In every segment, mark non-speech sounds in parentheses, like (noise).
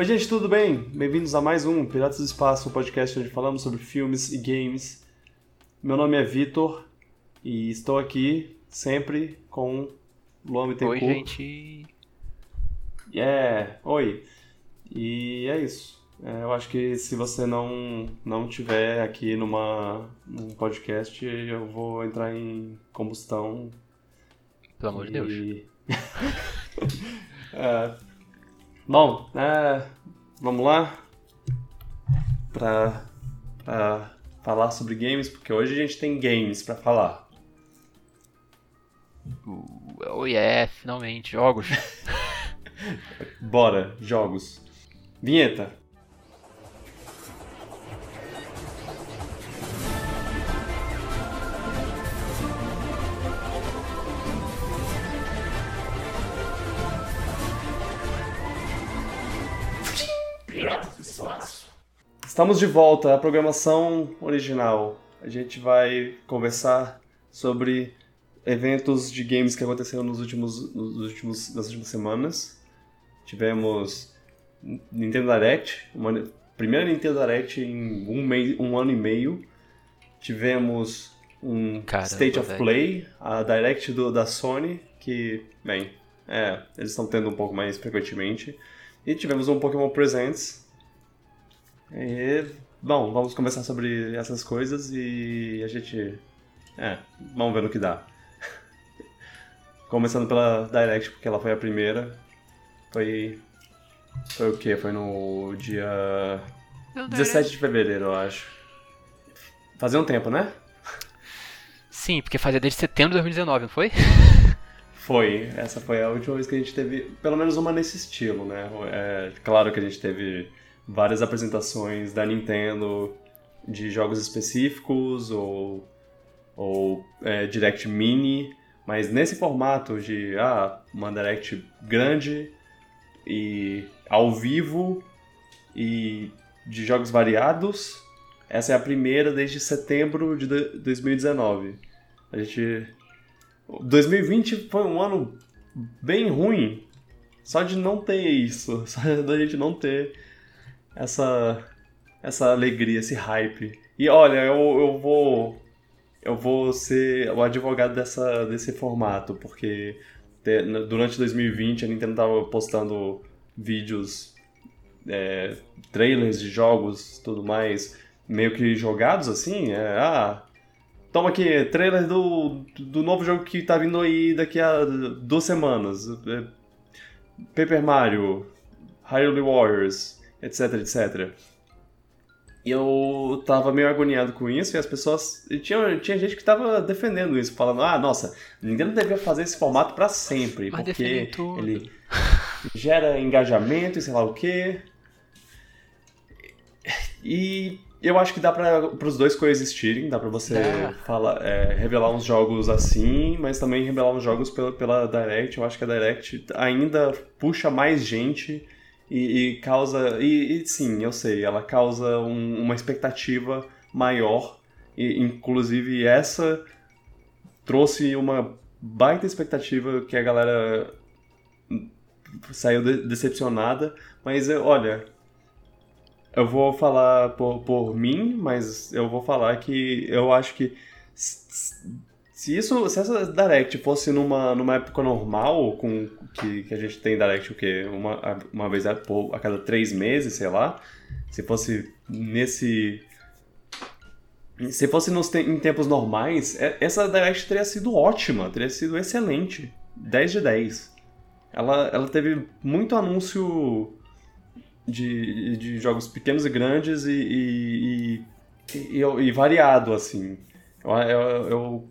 Oi, gente, tudo bem? Bem-vindos a mais um Piratas do Espaço, um podcast onde falamos sobre filmes e games. Meu nome é Vitor e estou aqui sempre com Luan Bittencourt. Oi, gente. Yeah, oi. E é isso. É, eu acho que se você não, não tiver aqui numa, num podcast, eu vou entrar em combustão. Pelo amor de Deus. (laughs) É, bom, é, vamos lá pra, pra falar sobre games, porque hoje a gente tem games pra falar. Uh, oh yeah, finalmente, jogos. (laughs) Bora, jogos. Vinheta. Estamos de volta à programação original. A gente vai conversar sobre eventos de games que aconteceram nos últimos, nos últimos, nas últimas semanas. Tivemos Nintendo Direct, uma primeira Nintendo Direct em um, mês, um ano e meio. Tivemos um Caramba, State of velho. Play, a Direct do, da Sony, que, bem, é, eles estão tendo um pouco mais frequentemente. E tivemos um Pokémon Presents. E, bom, vamos conversar sobre essas coisas e a gente. É, vamos ver no que dá. Começando pela Direct, porque ela foi a primeira. Foi. Foi o quê? Foi no dia 17 de fevereiro, eu acho. Fazia um tempo, né? Sim, porque fazia desde setembro de 2019, não foi? (laughs) Foi. Essa foi a última vez que a gente teve, pelo menos uma nesse estilo, né? É, claro que a gente teve várias apresentações da Nintendo de jogos específicos ou, ou é, Direct Mini, mas nesse formato de ah, uma Direct grande e ao vivo e de jogos variados, essa é a primeira desde setembro de do- 2019. A gente 2020 foi um ano bem ruim. Só de não ter isso. (laughs) Só da gente não ter essa, essa alegria, esse hype. E olha, eu, eu vou. Eu vou ser o advogado dessa, desse formato, porque te- durante 2020 a Nintendo tava postando vídeos, é, trailers de jogos tudo mais, meio que jogados assim. É, ah, Toma aqui, trailer do, do novo jogo que tá vindo aí daqui a duas semanas. É, Paper Mario, Hyrule Warriors, etc, etc. E eu tava meio agoniado com isso e as pessoas... E tinha, tinha gente que tava defendendo isso, falando, ah, nossa, Nintendo devia fazer esse formato pra sempre, Mas porque ele gera engajamento e sei lá o quê. E eu acho que dá para os dois coexistirem, dá pra você falar, é, revelar uns jogos assim, mas também revelar uns jogos pela, pela Direct. Eu acho que a Direct ainda puxa mais gente e, e causa. E, e sim, eu sei, ela causa um- uma expectativa maior. E, inclusive essa trouxe uma baita expectativa que a galera saiu de- decepcionada, mas olha, eu vou falar por, por mim, mas eu vou falar que eu acho que se isso, se essa Direct fosse numa, numa época normal, com que, que a gente tem Direct o quê? Uma, uma vez a, a cada três meses, sei lá, se fosse nesse se fosse nos te- em tempos normais, é- essa Direct teria sido ótima, teria sido excelente. 10 de 10. Ela, ela teve muito anúncio de, de jogos pequenos e grandes e, e, e, e- e variado, assim. Eu, eu- eu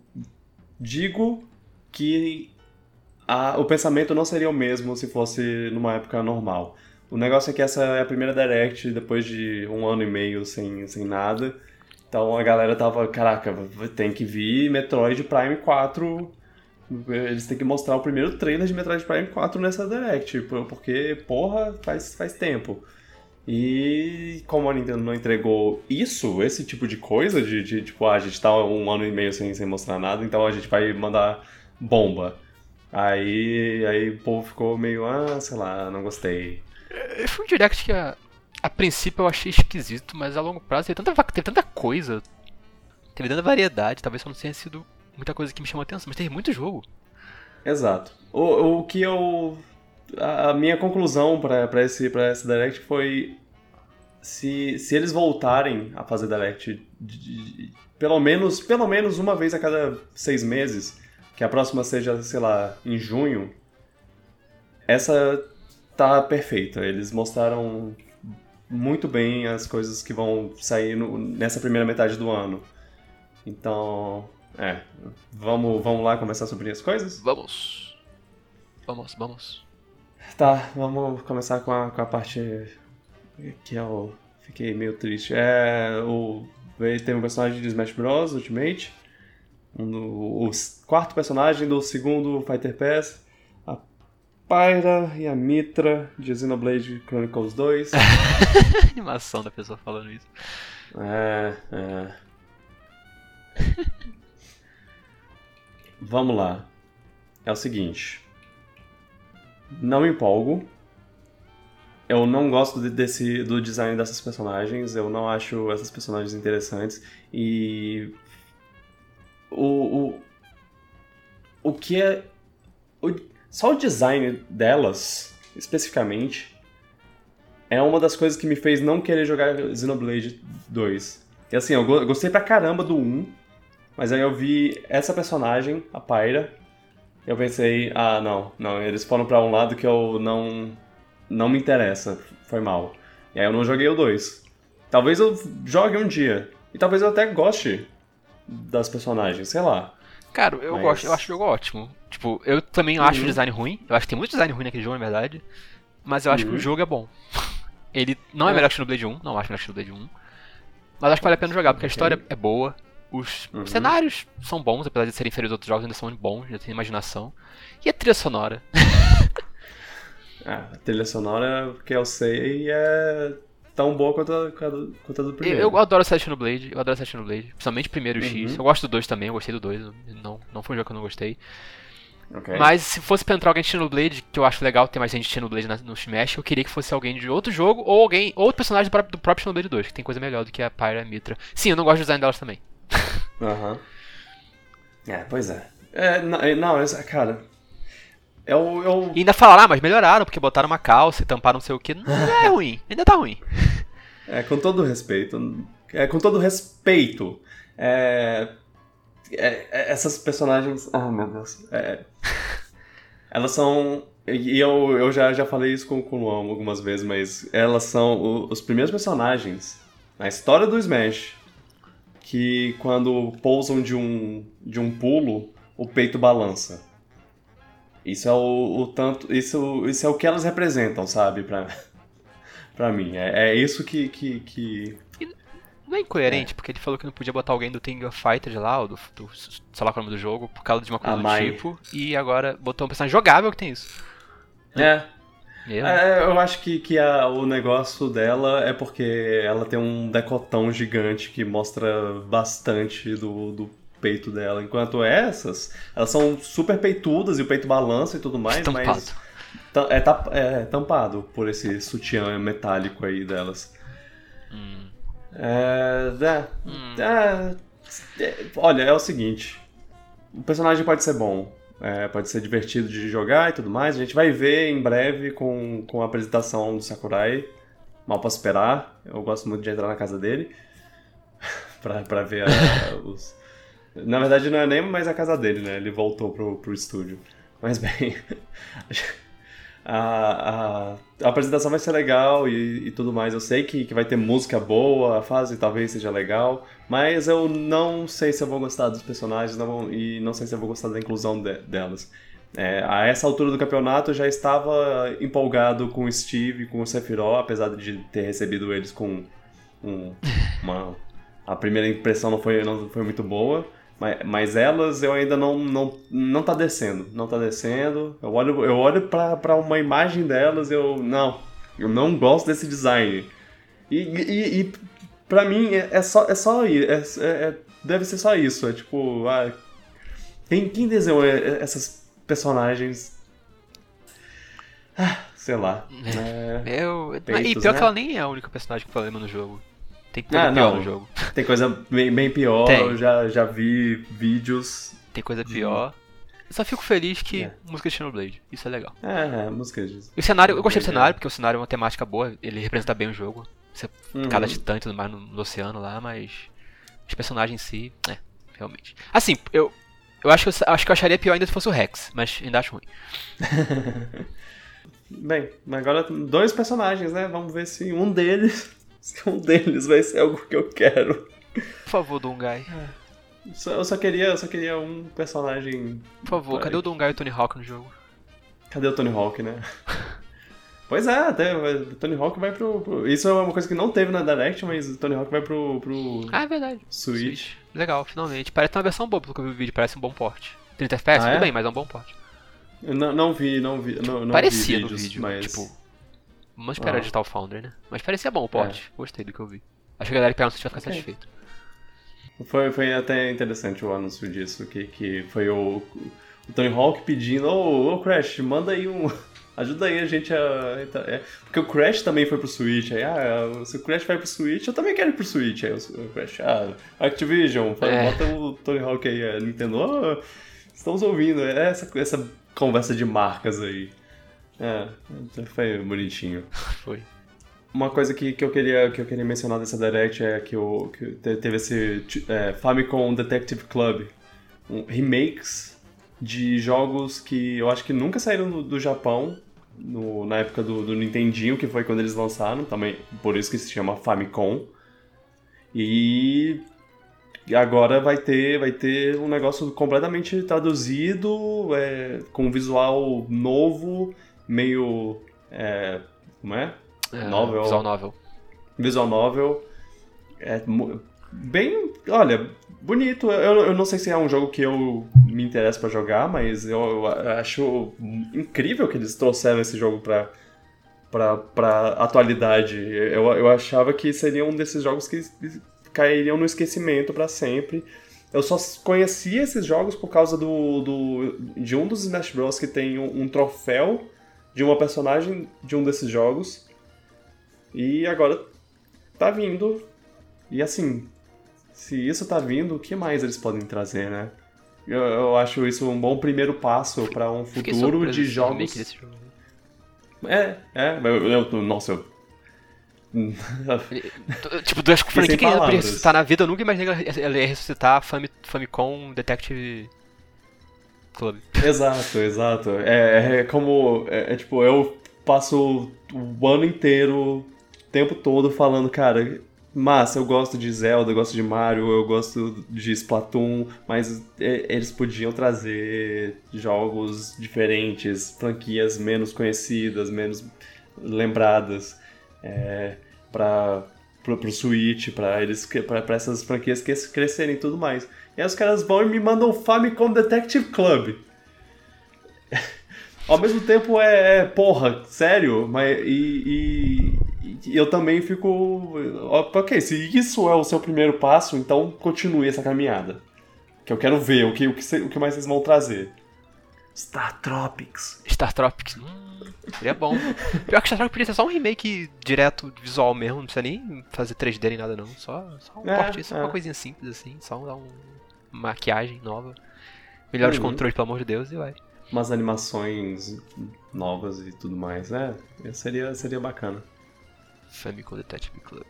digo que a- o pensamento não seria o mesmo se fosse numa época normal. O negócio é que essa é a primeira Direct depois de um ano e meio sem, sem nada. Então a galera tava, caraca, tem que vir Metroid Prime 4. Eles têm que mostrar o primeiro trailer de Metroid Prime 4 nessa Direct, por- porque, porra, faz, faz tempo. E como a Nintendo não entregou isso, esse tipo de coisa, de, de, tipo, ah, a gente tá um ano e meio sem, sem mostrar nada, então a gente vai mandar bomba. Aí, aí o povo ficou meio, ah, sei lá, não gostei. É, Foi um direct que a, a princípio eu achei esquisito, mas a longo prazo teve tanta, teve tanta coisa. Teve tanta variedade, talvez só não tenha sido muita coisa que me chamou atenção, mas teve muito jogo. Exato. O, o que eu. A, a minha conclusão pra esse, pra esse Direct foi. Se, se eles voltarem a fazer Direct de- de- de- pelo, menos, pelo menos uma vez a cada seis meses, que a próxima seja, sei lá, em junho, essa tá perfeita. Eles mostraram muito bem as coisas que vão sair no- nessa primeira metade do ano. Então, é, vamos, vamos lá começar sobre as coisas? Vamos. Vamos, vamos. Tá, vamos começar com a, com a parte que eu fiquei meio triste. É, o, tem um personagem de Smash Bros. Ultimate, um do- o quarto personagem do segundo Fighter Pass, a Pyra e a Mitra de Xenoblade Chronicles 2. A (laughs) animação da pessoa falando isso. É, é. Vamos lá. É o seguinte. Não me empolgo. Eu não gosto de- desse, do design dessas personagens. Eu não acho essas personagens interessantes. E. O. O, o que é. o- só o design delas, especificamente, é uma das coisas que me fez não querer jogar Xenoblade 2. E assim, eu go- gostei pra caramba do 1, mas aí eu vi essa personagem, a Pyra, eu pensei, ah, não, não, eles foram pra um lado que eu não não me interessa, foi mal. E aí eu não joguei o 2. Talvez eu jogue um dia, e talvez eu até goste das personagens, sei lá. Cara, eu Mas- gosto, eu acho o jogo ótimo. Tipo, eu também acho Uhum. o design ruim. Eu acho que tem muito design ruim naquele jogo, na verdade. Mas eu acho que Uhum. o jogo é bom. (laughs) Ele não é, É. melhor que o Xenoblade 1, não acho melhor que o Xenoblade 1. Mas acho que vale a pena jogar, porque a história é boa. Os Uhum. cenários são bons, apesar de serem inferiores aos outros jogos, ainda são bons, já tem imaginação. E a trilha sonora. (laughs) Ah, a trilha sonora, que eu sei, é tão boa quanto a, quanto a do Eu, primeiro. eu adoro a Xenoblade, eu adoro a Xenoblade. Principalmente o primeiro o X. Uhum. Eu gosto do 2 também, eu gostei do 2. Não, não foi um jogo que eu não gostei. Ok. Mas se fosse pra entrar alguém de Xenoblade, que eu acho legal ter mais gente de Xenoblade no Smash, eu queria que fosse alguém de outro jogo ou alguém, outro personagem do próprio, do próprio Xenoblade 2, que tem coisa melhor do que a Pyra e a Mitra. Sim, eu não gosto do design delas também. Aham. É, pois é. É, não, é, não essa- cara. Eu, eu, E ainda falaram, ah, mas melhoraram, porque botaram uma calça e tamparam não sei o que. Não é (laughs) ruim, ainda tá ruim. é, com todo respeito. É, com todo respeito. É, é, é, essas personagens. Ah, meu Deus. É, elas são. E eu, eu já, já falei isso com, com o Luan algumas vezes, mas elas são o- os primeiros personagens na história do Smash que quando pousam de um, de um pulo, o peito balança. Isso é o, o tanto. Isso, isso é o que elas representam, sabe? Pra, (laughs) pra mim. É, é isso que, que, que. Não é incoerente, porque ele falou que não podia botar alguém do King of Fighters lá, ou do, do sei lá qual é o nome do jogo, por causa de uma coisa A do tipo, e agora botou um personagem jogável que tem isso. É, Eu, É, eu acho que, que a- o negócio dela é porque ela tem um decotão gigante que mostra bastante do, do peito dela. Enquanto essas, elas são super peitudas e o peito balança e tudo mais, Estampado. mas é, tap- é tampado por esse sutiã metálico aí delas. Hum. É, é, Hum. é, é, olha, é o seguinte. O personagem pode ser bom, é, pode ser divertido de jogar e tudo mais. A gente vai ver em breve com, com a apresentação do Sakurai. Mal posso esperar. Eu gosto muito de entrar na casa dele (laughs) pra, pra ver a- (laughs) os. Na verdade, não é nem mais a casa dele, né? Ele voltou pro, pro estúdio. Mas bem. (laughs) A, a, a apresentação vai ser legal e, e tudo mais. Eu sei que, que vai ter música boa, a fase talvez seja legal, mas eu não sei se eu vou gostar dos personagens não vou- e não sei se eu vou gostar da inclusão de- delas. É, a essa altura do campeonato eu já estava empolgado com o Steve e com o Sephiroth, apesar de ter recebido eles com um- (laughs) uma. A primeira impressão não foi, não foi muito boa. Mas, mas elas eu ainda não, não, não tá descendo. Não tá descendo. Eu olho, eu olho pra, pra uma imagem delas eu. Não. Eu não gosto desse design. E, e, e pra mim é, é só, é só i- é, é- é- deve ser só isso. É tipo. Ah, quem, quem desenhou é- é- essas personagens? Ah, sei lá. É, eu... Peitos, e pior né? que ela nem é a única personagem com problema no jogo. Tem coisa ah, pior não. no jogo. (laughs) Tem coisa bem, bem pior, Tem. eu já, já vi vídeos. Tem coisa pior. Eu só fico feliz que é. música de Xenoblade. Isso é legal. É, é música de. E o cenário, eu gostei do cenário, porque o cenário é uma temática boa, ele representa bem o jogo. Você, uhum. Cada titã e tudo mais no, no, oceano lá, mas. Os personagens em si, é, realmente. Assim, eu. Eu acho, que eu acho que eu acharia pior ainda se fosse o Rex, mas ainda acho ruim. (laughs) Bem, agora dois personagens, né? Vamos ver se um deles. (laughs) Se um deles vai ser algo que eu quero. Por favor, Dungai. É. Eu só queria, eu só queria um personagem. Por favor, cadê o Dungai e o Tony Hawk no jogo? Cadê o Tony Hawk, né? (laughs) pois é, até o Tony Hawk vai pro, pro, Isso é uma coisa que não teve na Direct, mas o Tony Hawk vai pro. pro ah, é verdade. Switch. Switch. Legal, finalmente. Parece uma versão boa, pelo que eu vi o vídeo, parece um bom porte. 30 FPS, ah, tudo é? bem, mas é um bom porte. Eu não, não vi, não vi. Não, não parecia vi vídeos, no vídeo, mas... tipo. Vamos esperar ah. Digital Foundry, né? Mas parecia bom o porte. É. Gostei do que eu vi. Acho que a galera que se vai ficar okay. satisfeito. Foi, foi até interessante o anúncio disso, que, que foi o, o Tony Hawk pedindo, ô, oh, oh, Crash, manda aí um. Ajuda aí a gente a. É, porque o Crash também foi pro Switch. Aí, ah, se o Crash vai pro Switch, eu também quero ir pro Switch. Aí o Crash, ah, Activision, é. bota o Tony Hawk aí, a Nintendo, oh, estamos ouvindo. É essa, essa conversa de marcas aí. É, foi bonitinho. (laughs) Foi. Uma coisa que, que, eu queria, que eu queria mencionar dessa Direct é que, o, que teve esse é, Famicom Detective Club. Um, remakes de jogos que eu acho que nunca saíram do, do Japão, no, na época do, do Nintendinho, que foi quando eles lançaram, também por isso que se chama Famicom. E agora vai ter, vai ter um negócio completamente traduzido, é, com visual novo, meio. É, como é? É, novel. Visual novel. Visual novel. É bem. Olha, bonito. Eu, eu não sei se é um jogo que eu me interesso para jogar, mas eu, eu, acho incrível que eles trouxeram esse jogo pra, pra, pra atualidade. Eu, eu achava que seria um desses jogos que cairiam no esquecimento para sempre. Eu só conhecia esses jogos por causa do, do de um dos Smash Bros. que tem um, um troféu de uma personagem de um desses jogos. E agora tá vindo. E assim, se isso tá vindo, o que mais eles podem trazer, né? Eu, eu acho isso um bom primeiro passo para um futuro de jogos. Jogo. É, é, eu, eu, nossa, eu tipo, duas franquias que ele ressuscitar na vida, eu nunca imaginei que ele ia ressuscitar Fami, Famicom Detective Club. Exato, exato. É, é como. É, é, tipo, eu passo o ano inteiro tempo todo falando, cara, massa, eu gosto de Zelda, eu gosto de Mario, eu gosto de Splatoon, mas eles podiam trazer jogos diferentes, franquias menos conhecidas, menos lembradas, é, para pro, Switch, para eles para essas franquias crescerem e tudo mais. E aí os caras vão e me mandam Famicom Detective Club. (laughs) Ao mesmo tempo é, é porra, sério, mas e e eu também fico. Ok, se isso é o seu primeiro passo, então continue essa caminhada. Que eu quero ver o que, o que, o que mais vocês vão trazer. Star Tropics. Star Tropics. Hum, seria bom. Pior que Star Tropics podia ser só um remake direto visual mesmo, não precisa nem fazer 3D nem nada não. Só, só um é, só é. uma coisinha simples assim, só um, uma maquiagem nova. Melhores uhum. controles, pelo amor de Deus, e vai. Umas animações novas e tudo mais. É, seria, seria bacana. Famicom Detective Club.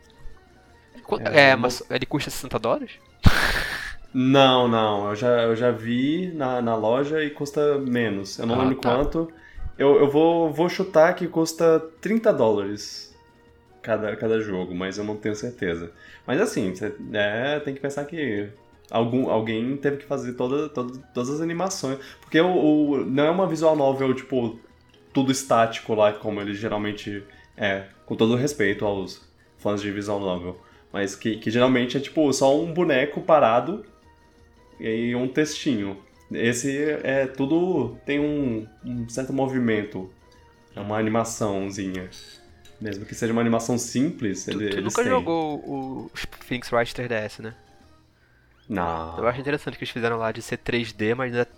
É, é mas ele custa 60 dólares? Não, não. Eu já, eu já vi na, na loja e custa menos. Eu não ah, lembro tá. quanto. Eu, eu vou, vou chutar que custa 30 dólares cada, cada jogo, mas eu não tenho certeza. Mas assim, você, é, tem que pensar que algum, alguém teve que fazer toda, toda, todas as animações. Porque o, o, não é uma visual novel, tipo, tudo estático lá, como ele geralmente é, com todo respeito aos fãs de visual novel. Mas que, que geralmente é tipo só um boneco parado e um textinho. Esse é tudo. tem um, um certo movimento. É uma animaçãozinha. Mesmo que seja uma animação simples, tu, ele, tu nunca têm. jogou o Phoenix Wright 3DS, né? Não. Eu acho interessante que eles fizeram lá de ser 3D, mas ainda,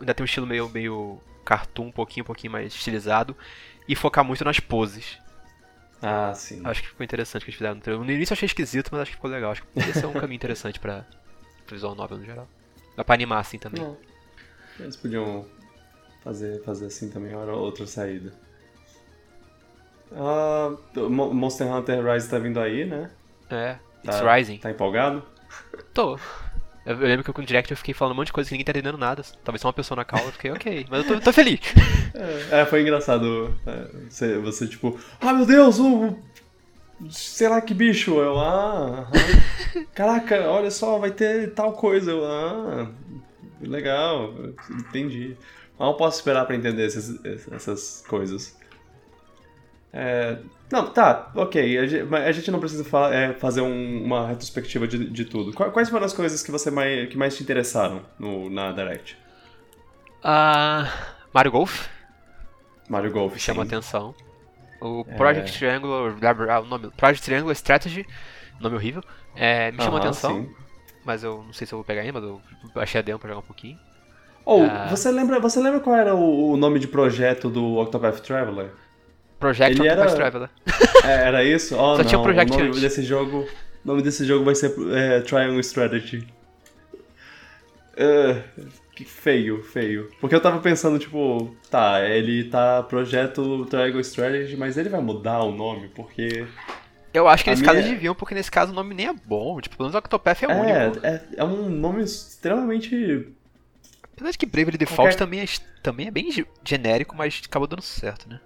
ainda tem um estilo meio, meio cartoon, um pouquinho, um pouquinho mais estilizado. E focar muito nas poses. Ah, sim. Acho que ficou interessante que eles fizeram no trailer. No início eu achei esquisito, mas acho que ficou legal. Acho que poderia ser um caminho interessante pra visual novel no geral. Dá pra animar assim também. Não. Eles podiam fazer, fazer assim também, outra saída. Uh, Monster Hunter Rise tá vindo aí, né? É, It's tá, Rising. Tá empolgado? Tô. Eu, lembro que com o Direct eu fiquei falando um monte de coisa que ninguém tá entendendo nada. Talvez só uma pessoa na call, eu fiquei, ok, mas eu tô, tô feliz. É, é, foi engraçado. É, você, você, tipo, ah meu Deus, o. Sei lá que bicho. Eu, ah. Caraca, olha só, vai ter tal coisa. Eu, ah. Legal, entendi. Mal posso esperar pra entender essas, essas coisas. É, não, tá, ok. A gente, a gente não precisa fa é, fazer um, uma retrospectiva de, de tudo. Quais foram as coisas que você mais, que mais te interessaram no, na Direct? Uh, Mario Golf. Mario Golf. Chama atenção. O Project é... Triangle. O nome, Project Triangle Strategy. Nome horrível. É, me chamou uh -huh, atenção. Sim. Mas eu não sei se eu vou pegar ainda, mas eu achei a demo pra jogar um pouquinho. Ou, oh, uh... você, lembra, você lembra qual era o, o nome de projeto do Octopath Traveler? Project Ele era... Traveler. (laughs) É, era isso? Oh, Só não. tinha um Project o nome antes. desse jogo, o nome desse jogo vai ser é, Triangle Strategy. Uh, que feio, feio. Porque eu tava pensando, tipo, tá, ele tá projeto Triangle Strategy, mas ele vai mudar o nome, porque. Eu acho que nesse minha... caso eles deviam, porque nesse caso o nome nem é bom. Tipo, pelo menos Octopath é, é único. É, é um nome extremamente. Apesar de que Bravely Default Qualquer... também, é, também é bem genérico, mas acabou dando certo, né?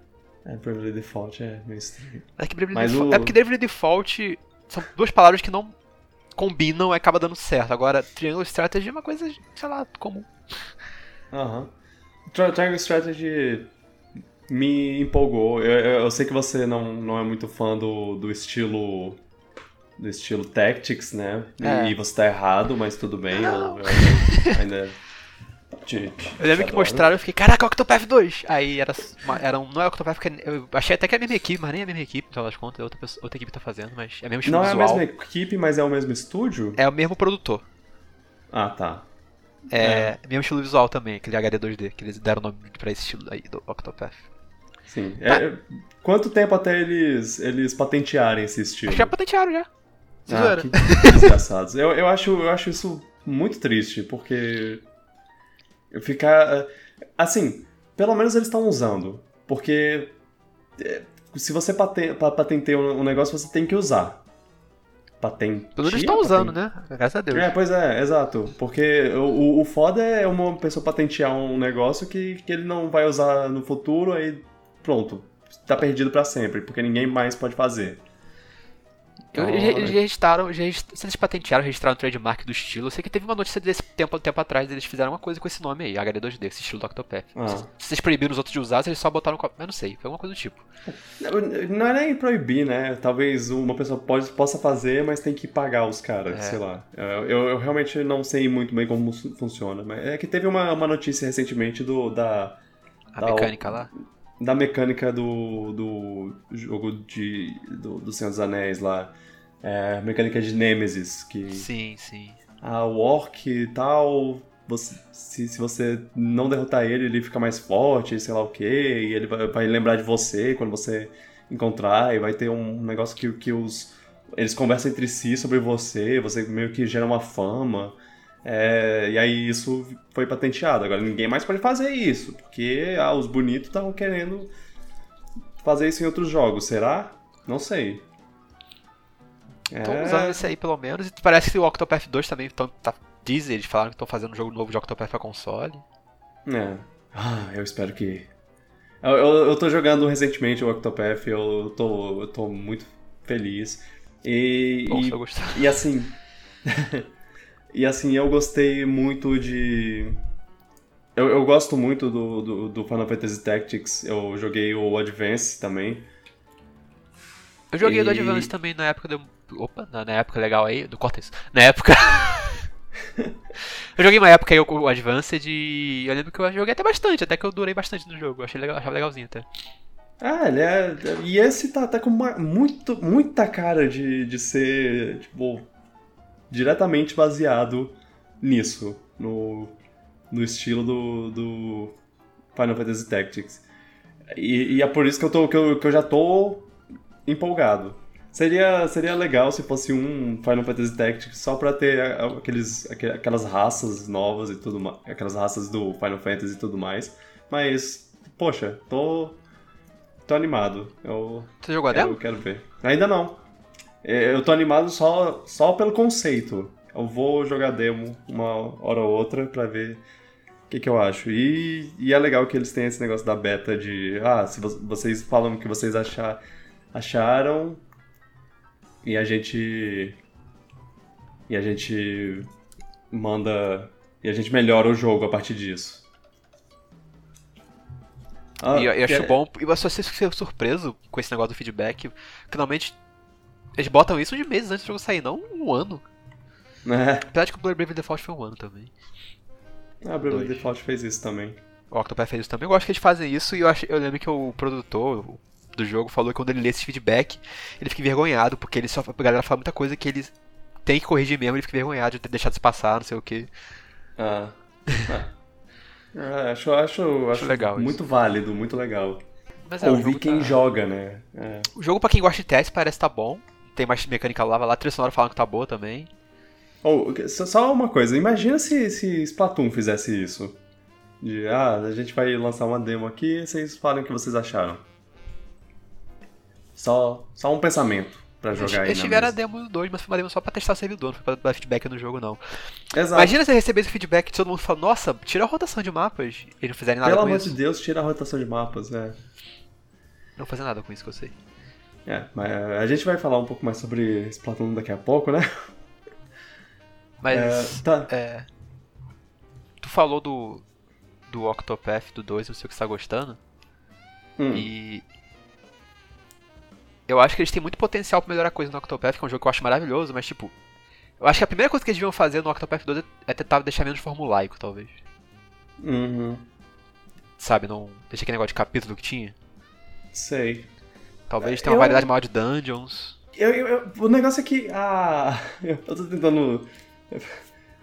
É, Bravely Default é meio estranho. É, que Bravely Default, o... é porque Bravely Default são duas palavras que não combinam e acaba dando certo. Agora, Triangle Strategy é uma coisa, sei lá, comum. Aham. Uhum. Triangle Strategy me empolgou. Eu, eu, eu, sei que você não, não é muito fã do, do estilo do estilo Tactics, né? É. E, você tá errado, mas tudo bem. Eu, eu, ainda eu lembro que mostraram e fiquei, caraca, Octopath 2! Aí era, era um, não é Octopath, porque eu achei até que é a mesma equipe, mas nem é a mesma equipe, então das contas, outra, pessoa, outra equipe tá fazendo, mas é mesmo estilo Não visual. é a mesma equipe, mas é o mesmo estúdio? É o mesmo produtor. Ah, tá. É, é. mesmo estilo visual também, aquele HD 2D, que eles deram nome pra esse estilo aí do Octopath. Sim. Tá. É, quanto tempo até eles, eles patentearem esse estilo? Já patentearam, já. Ah, que desgraçados. eu, eu, acho, eu acho isso muito triste, porque Ficar. Eh, assim, pelo menos eles estão usando. Porque. Eh, se você patenteia um negócio, você tem que usar. Patente. Pelo menos eles estão usando, né? Graças a Deus. É, pois é, exato. Porque o, o foda é uma pessoa patentear um negócio que, que ele não vai usar no futuro, aí pronto. Tá perdido para sempre, porque ninguém mais pode fazer. Eles registraram, já, se eles patentearam, registraram o trademark do estilo. Eu sei que teve uma notícia desse tempo, tempo atrás, eles fizeram uma coisa com esse nome aí, HD2D, esse estilo do Octopath. Ah. Se, se vocês proibiram os outros de usar, eles só botaram. Eu não sei, foi alguma coisa do tipo. Não, não é nem proibir, né? Talvez uma pessoa pode, possa fazer, mas tem que pagar os caras, é. sei lá. Eu, eu, realmente não sei muito bem como funciona. Mas é que teve uma, uma notícia recentemente do. da. A da, mecânica lá? Da mecânica do, do jogo de, do, do Senhor dos Anéis lá é, mecânica de Nemesis, que... Sim, sim. A Orc e tal, você, se, se você não derrotar ele, ele fica mais forte, sei lá o que, e ele vai, vai, lembrar de você quando você encontrar, e vai ter um negócio que, que os... Eles conversam entre si sobre você, você meio que gera uma fama. É, e aí isso foi patenteado. Agora ninguém mais pode fazer isso, porque ah, os bonitos estavam querendo fazer isso em outros jogos. Será? Não sei. Estão é... usando esse aí pelo menos. E parece que o Octopath 2 também tão, tá, dizem, eles falaram que estão fazendo um jogo novo de Octopath pra console. É. Ah, eu espero que. Eu, eu, eu tô jogando recentemente o Octopath, eu tô, eu tô muito feliz. E. Bom, e, e assim. (laughs) e assim, eu gostei muito de. Eu, eu gosto muito do, do, do Final Fantasy Tactics. Eu joguei o Advance também. Eu joguei e... do Advance também na época do. Opa, na, época legal aí, do Cortex. Na época. (laughs) eu joguei uma época aí o Advanced e eu lembro que eu joguei até bastante, até que eu durei bastante no jogo. Achei legal, achava legalzinho até. Ah, ele é. E esse tá, tá com uma, muito, muita cara de, de ser, tipo, diretamente baseado nisso. No, no estilo do, do Final Fantasy Tactics. E, e, é por isso que eu, tô, que eu, que eu já tô empolgado. Seria, seria legal se fosse um Final Fantasy Tactics só pra ter aqueles, aquelas raças novas e tudo mais. Aquelas raças do Final Fantasy e tudo mais. Mas, poxa, tô. tô animado. Eu, Você jogou a demo? quero ver. Ainda não. É, eu tô animado só, só pelo conceito. Eu vou jogar demo uma hora ou outra pra ver o que, que eu acho. E, e é legal que eles têm esse negócio da beta de. Ah, se vocês falam o que vocês achar, acharam, e a gente. E a gente manda. E a gente melhora o jogo a partir disso. Ah, e eu, eu acho é... bom. E eu só fiquei surpreso com esse negócio do feedback. Finalmente. Eles botam isso de meses antes do jogo sair, não um ano. É. Apesar de que o Brave Default foi um ano também. Ah, o Brave Default fez isso também. O Octopath fez isso também. Eu gosto que eles fazem isso e eu, acho, eu lembro que o produtor, do jogo falou que quando ele lê esse feedback, ele fica envergonhado, porque ele só, a galera fala muita coisa que ele tem que corrigir mesmo, ele fica envergonhado de ter deixado se passar, não sei o que. Ah. ah. (laughs) acho, acho, acho, acho legal muito isso. válido, muito legal. Mas é, Ouvir quem tá... joga, né? É. O jogo, pra quem gosta de teste, parece tá bom. Tem mais mecânica lá, lá, a trilha sonora falando que tá boa também. Oh, só uma coisa, imagina se, se Splatoon fizesse isso. De, ah, a gente vai lançar uma demo aqui e vocês falem o que vocês acharam. Só, só um pensamento pra jogar eles, aí. Eles tiveram a demo do 2, mas foi uma demo só pra testar o servidor, não foi pra dar feedback no jogo, não. Exato. Imagina você receber esse feedback e todo mundo fala, nossa, tira a rotação de mapas. E não fizerem nada Pelo com amor isso. de Deus, tira a rotação de mapas, é. Não fazer nada com isso que eu sei. É, mas a gente vai falar um pouco mais sobre Splatoon daqui a pouco, né? Mas. É, tá. É, tu falou do. Do Octopath do 2, não sei o que você tá gostando. Hum. E eu acho que eles têm muito potencial pra melhorar coisa no Octopath, que é um jogo que eu acho maravilhoso, mas tipo. Eu acho que a primeira coisa que eles deviam fazer no Octopath 2 é tentar deixar menos formulaico, talvez. Uhum. Sabe, não. Deixa aquele negócio de capítulo que tinha. Sei. Talvez tenha uma eu... variedade maior de dungeons. Eu, eu, eu, o negócio é que. Ah. (laughs) Eu tô tentando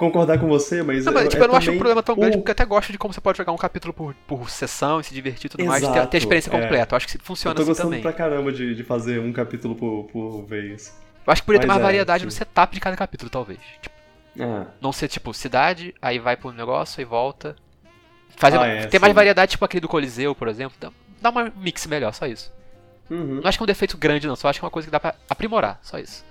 concordar com você, mas. Não, mas tipo, eu não também... acho um problema tão grande, porque eu até gosto de como você pode jogar um capítulo por, por sessão e se divertir e tudo Exato, mais, ter, ter a experiência é. completa. Eu acho que funciona eu tô assim gostando também. pra caramba de, de fazer um capítulo por, por vez. Eu acho que poderia ter mais é, variedade sim. no setup de cada capítulo, talvez. Tipo, Ah, não ser tipo cidade, aí vai pro negócio e volta. Fazer, Ah, é, ter mais variedade, tipo aquele do Coliseu, por exemplo. Dá, dá uma mix melhor, só isso. uhum. Não acho que é um defeito grande, não. Só acho que é uma coisa que dá pra aprimorar, só isso.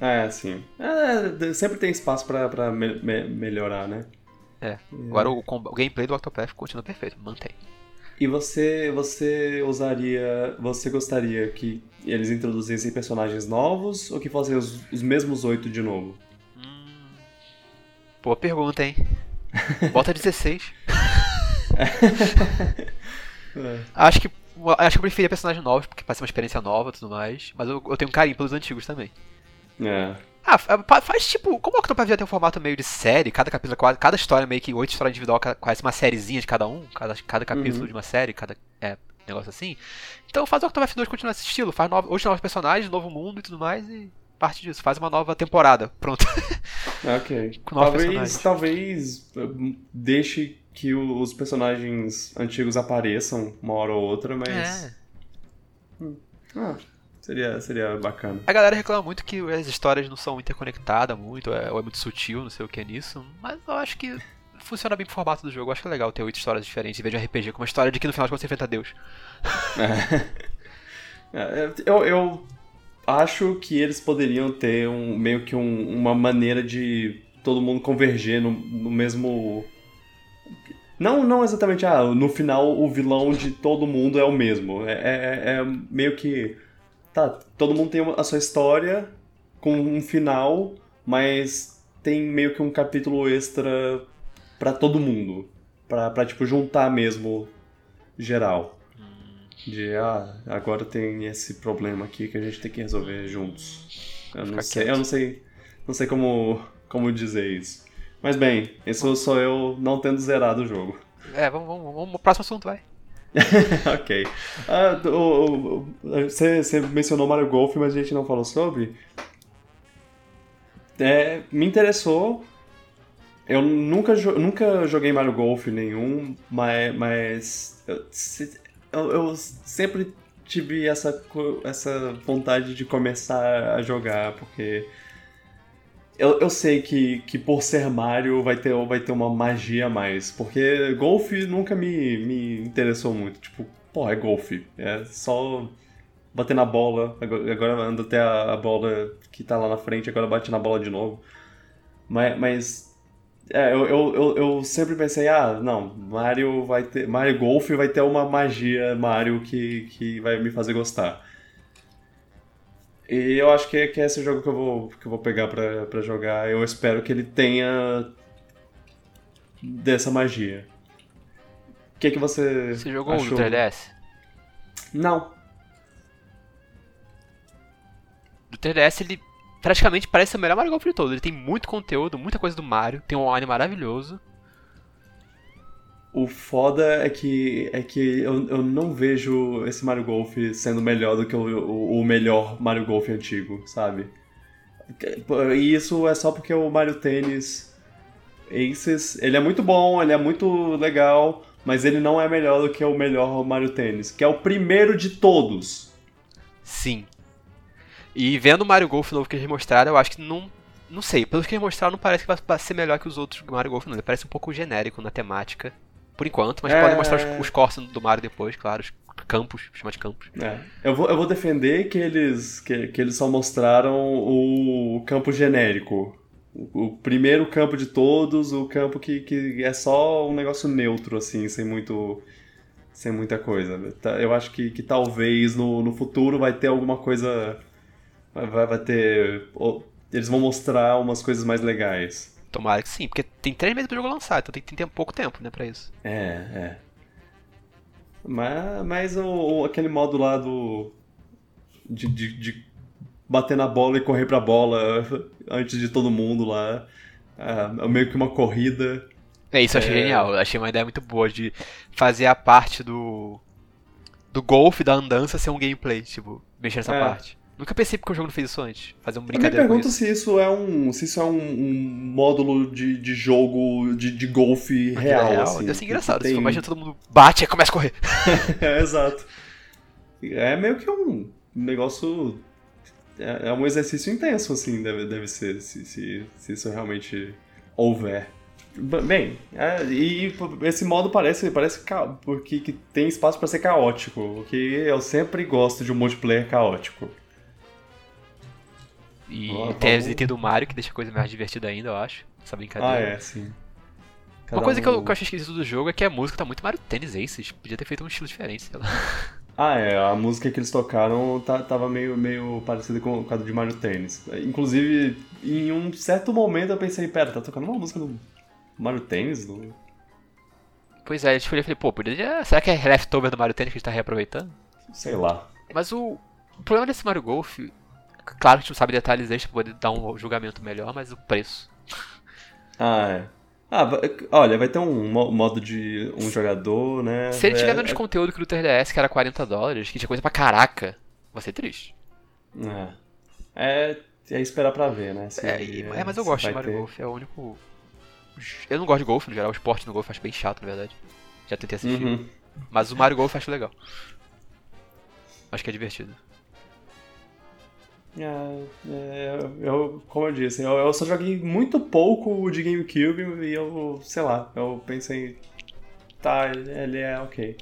É, sim. É, de- sempre tem espaço pra, pra me- me- melhorar, né? É. Agora o, o gameplay do Octopath continua perfeito, mantém. E você, você usaria. Você gostaria que eles introduzissem personagens novos ou que fossem os, os mesmos oito de novo? Hum. Boa pergunta, hein? Bota 16. (laughs) É. Acho que. Acho que eu preferia personagens novos, porque parece uma experiência nova e tudo mais. Mas eu, eu tenho um carinho pelos antigos também. É. Ah, fa- faz tipo. Como o Octopath já tem um formato meio de série, cada capítulo, cada história meio que oito histórias individual, quase uma sériezinha de cada um, cada, cada capítulo Uhum. de uma série, cada é, negócio assim. Então faz o Octopath 2 continuar esse estilo, faz novo, oito novos personagens, novo mundo e tudo mais, e parte disso, faz uma nova temporada. Pronto. (laughs) Ok. Talvez, talvez uh, deixe que os personagens antigos apareçam uma hora ou outra, mas. É. Ah, seria, seria bacana. A galera reclama muito que as histórias não são interconectadas muito, é- ou é muito sutil, não sei o que é nisso, mas eu acho que funciona bem pro formato do jogo. Eu acho que é legal ter oito histórias diferentes em vez de um RPG, com uma história de que no final de contas você enfrenta Deus. (laughs) É, eu, eu acho que eles poderiam ter um, meio que um- uma maneira de todo mundo converger no, no mesmo. Não, não exatamente, ah, no final o vilão de todo mundo é o mesmo. É, é- é meio que. Tá, todo mundo tem uma- a sua história com um final, mas tem meio que um capítulo extra pra todo mundo. Pra, pra tipo, juntar mesmo geral. De, ah, agora tem esse problema aqui que a gente tem que resolver juntos. Eu não sei, eu não sei, não sei como, como dizer isso. Mas bem, isso sou eu não tendo zerado o jogo. É, vamos, vamos, vamos pro próximo assunto, vai. (laughs) ok. Ah, o- o- você, você mencionou Mario Golf, mas a gente não falou sobre. É, me interessou. Eu nunca, nunca joguei Mario Golf nenhum, mas. mas eu, eu, eu sempre tive essa, essa vontade de começar a jogar, porque eu, eu sei que, que por ser Mario vai ter, vai ter uma magia a mais, porque golfe nunca me, me interessou muito. Tipo, porra, é golfe. É só bater na bola, agora, agora anda até a, a, bola que tá lá na frente, agora bate na bola de novo. Mas, mas é, eu, eu, eu, eu, sempre pensei, ah, não, Mario vai ter. Mario Golf vai ter uma magia Mario que, que vai me fazer gostar. E eu acho que, que é esse jogo que eu vou, que eu vou pegar pra, pra jogar. Eu espero que ele tenha dessa magia. O que, que você. Você jogou achou? o 3DS? Não. Do 3DS ele praticamente parece o melhor Mario Golf de todo. Ele tem muito conteúdo, muita coisa do Mario, tem um online maravilhoso. O foda é que, é que eu, eu não vejo esse Mario Golf sendo melhor do que o, o melhor Mario Golf antigo, sabe? E isso é só porque o Mario Tennis Aces, ele é muito bom, ele é muito legal, mas ele não é melhor do que o melhor Mario Tennis, que é o primeiro de todos. Sim. E vendo o Mario Golf novo que eles mostraram, eu acho que não. Não sei, pelo que eles mostraram, não parece que vai ser melhor que os outros Mario Golf, não. Ele parece um pouco genérico na temática, por enquanto, mas é... podem mostrar os, os cortes do Mario depois, claro, os campos, chama de campos. É. Eu, vou, eu vou defender que eles, que, que eles só mostraram o campo genérico. O, o primeiro campo de todos, o campo que, que é só um negócio neutro, assim, sem muito sem muita coisa. Tá, eu acho que, que talvez no, no futuro vai ter alguma coisa Vai, vai ter. Eles vão mostrar umas coisas mais legais. Tomara que sim, porque tem três meses pro jogo lançar, então tem, tem pouco tempo, né, pra isso. É, é. Mas, mas o, aquele modo lá do. De, de, de, bater na bola e correr pra bola (laughs) antes de todo mundo lá. É, meio que uma corrida. É, isso eu achei é... genial. Eu achei uma ideia muito boa de fazer a parte do. do golfe, da andança ser um gameplay, tipo, mexer nessa é. parte. Nunca pensei porque o jogo não fez isso antes. Fazer um brincadeira. Eu me pergunto se isso é um. se isso é um, um módulo de, de jogo de, de golfe real. real. Assim, Deve ser engraçado. Tem... Imagina todo mundo bate e começa a correr. (laughs) é, exato. É meio que um negócio. É, é, um exercício intenso, assim, deve, deve ser, se, se, se isso realmente houver. Bem, é, e esse modo parece, parece porque que tem espaço para ser caótico, o que eu sempre gosto de um multiplayer caótico. E oh, tem as itens do Mario, que deixa a coisa mais divertida ainda, eu acho. Essa brincadeira. Ah, é, sim. Cada Uma coisa um... que, eu, que eu achei esquisito do jogo é que a música tá muito Mario Tennis Aces. Podia ter feito um estilo diferente, sei lá. (laughs) Ah, é. A música que eles tocaram tá, tava meio, meio parecida com o caso de Mario Tennis. Inclusive, em um certo momento eu pensei, pera, tá tocando uma música do Mario Tennis? Do... Pois é, eu falei, pô, podia... será que é leftover do Mario Tennis que a gente tá reaproveitando? Sei lá. Mas o, o problema desse Mario Golf Claro que a gente não sabe detalhes extras pra poder dar um julgamento melhor, mas o preço. Ah, é. Ah, olha, vai ter um modo de um jogador, né? Se ele tiver menos é... conteúdo que o 3DS, que era 40 dólares, que tinha coisa pra caraca, vai ser triste. É. É, é esperar pra ver, né? Se, é, é, mas eu gosto de Mario ter... Golf, é o único. Eu não gosto de golfe no geral, o esporte no golfe eu acho bem chato, na verdade. Já tentei assistir. Uhum. Mas o Mario Golf acho legal. Acho que é divertido. É, é, eu, como eu disse, eu, eu, só joguei muito pouco de GameCube e eu, sei lá, eu pensei, tá, ele é ok.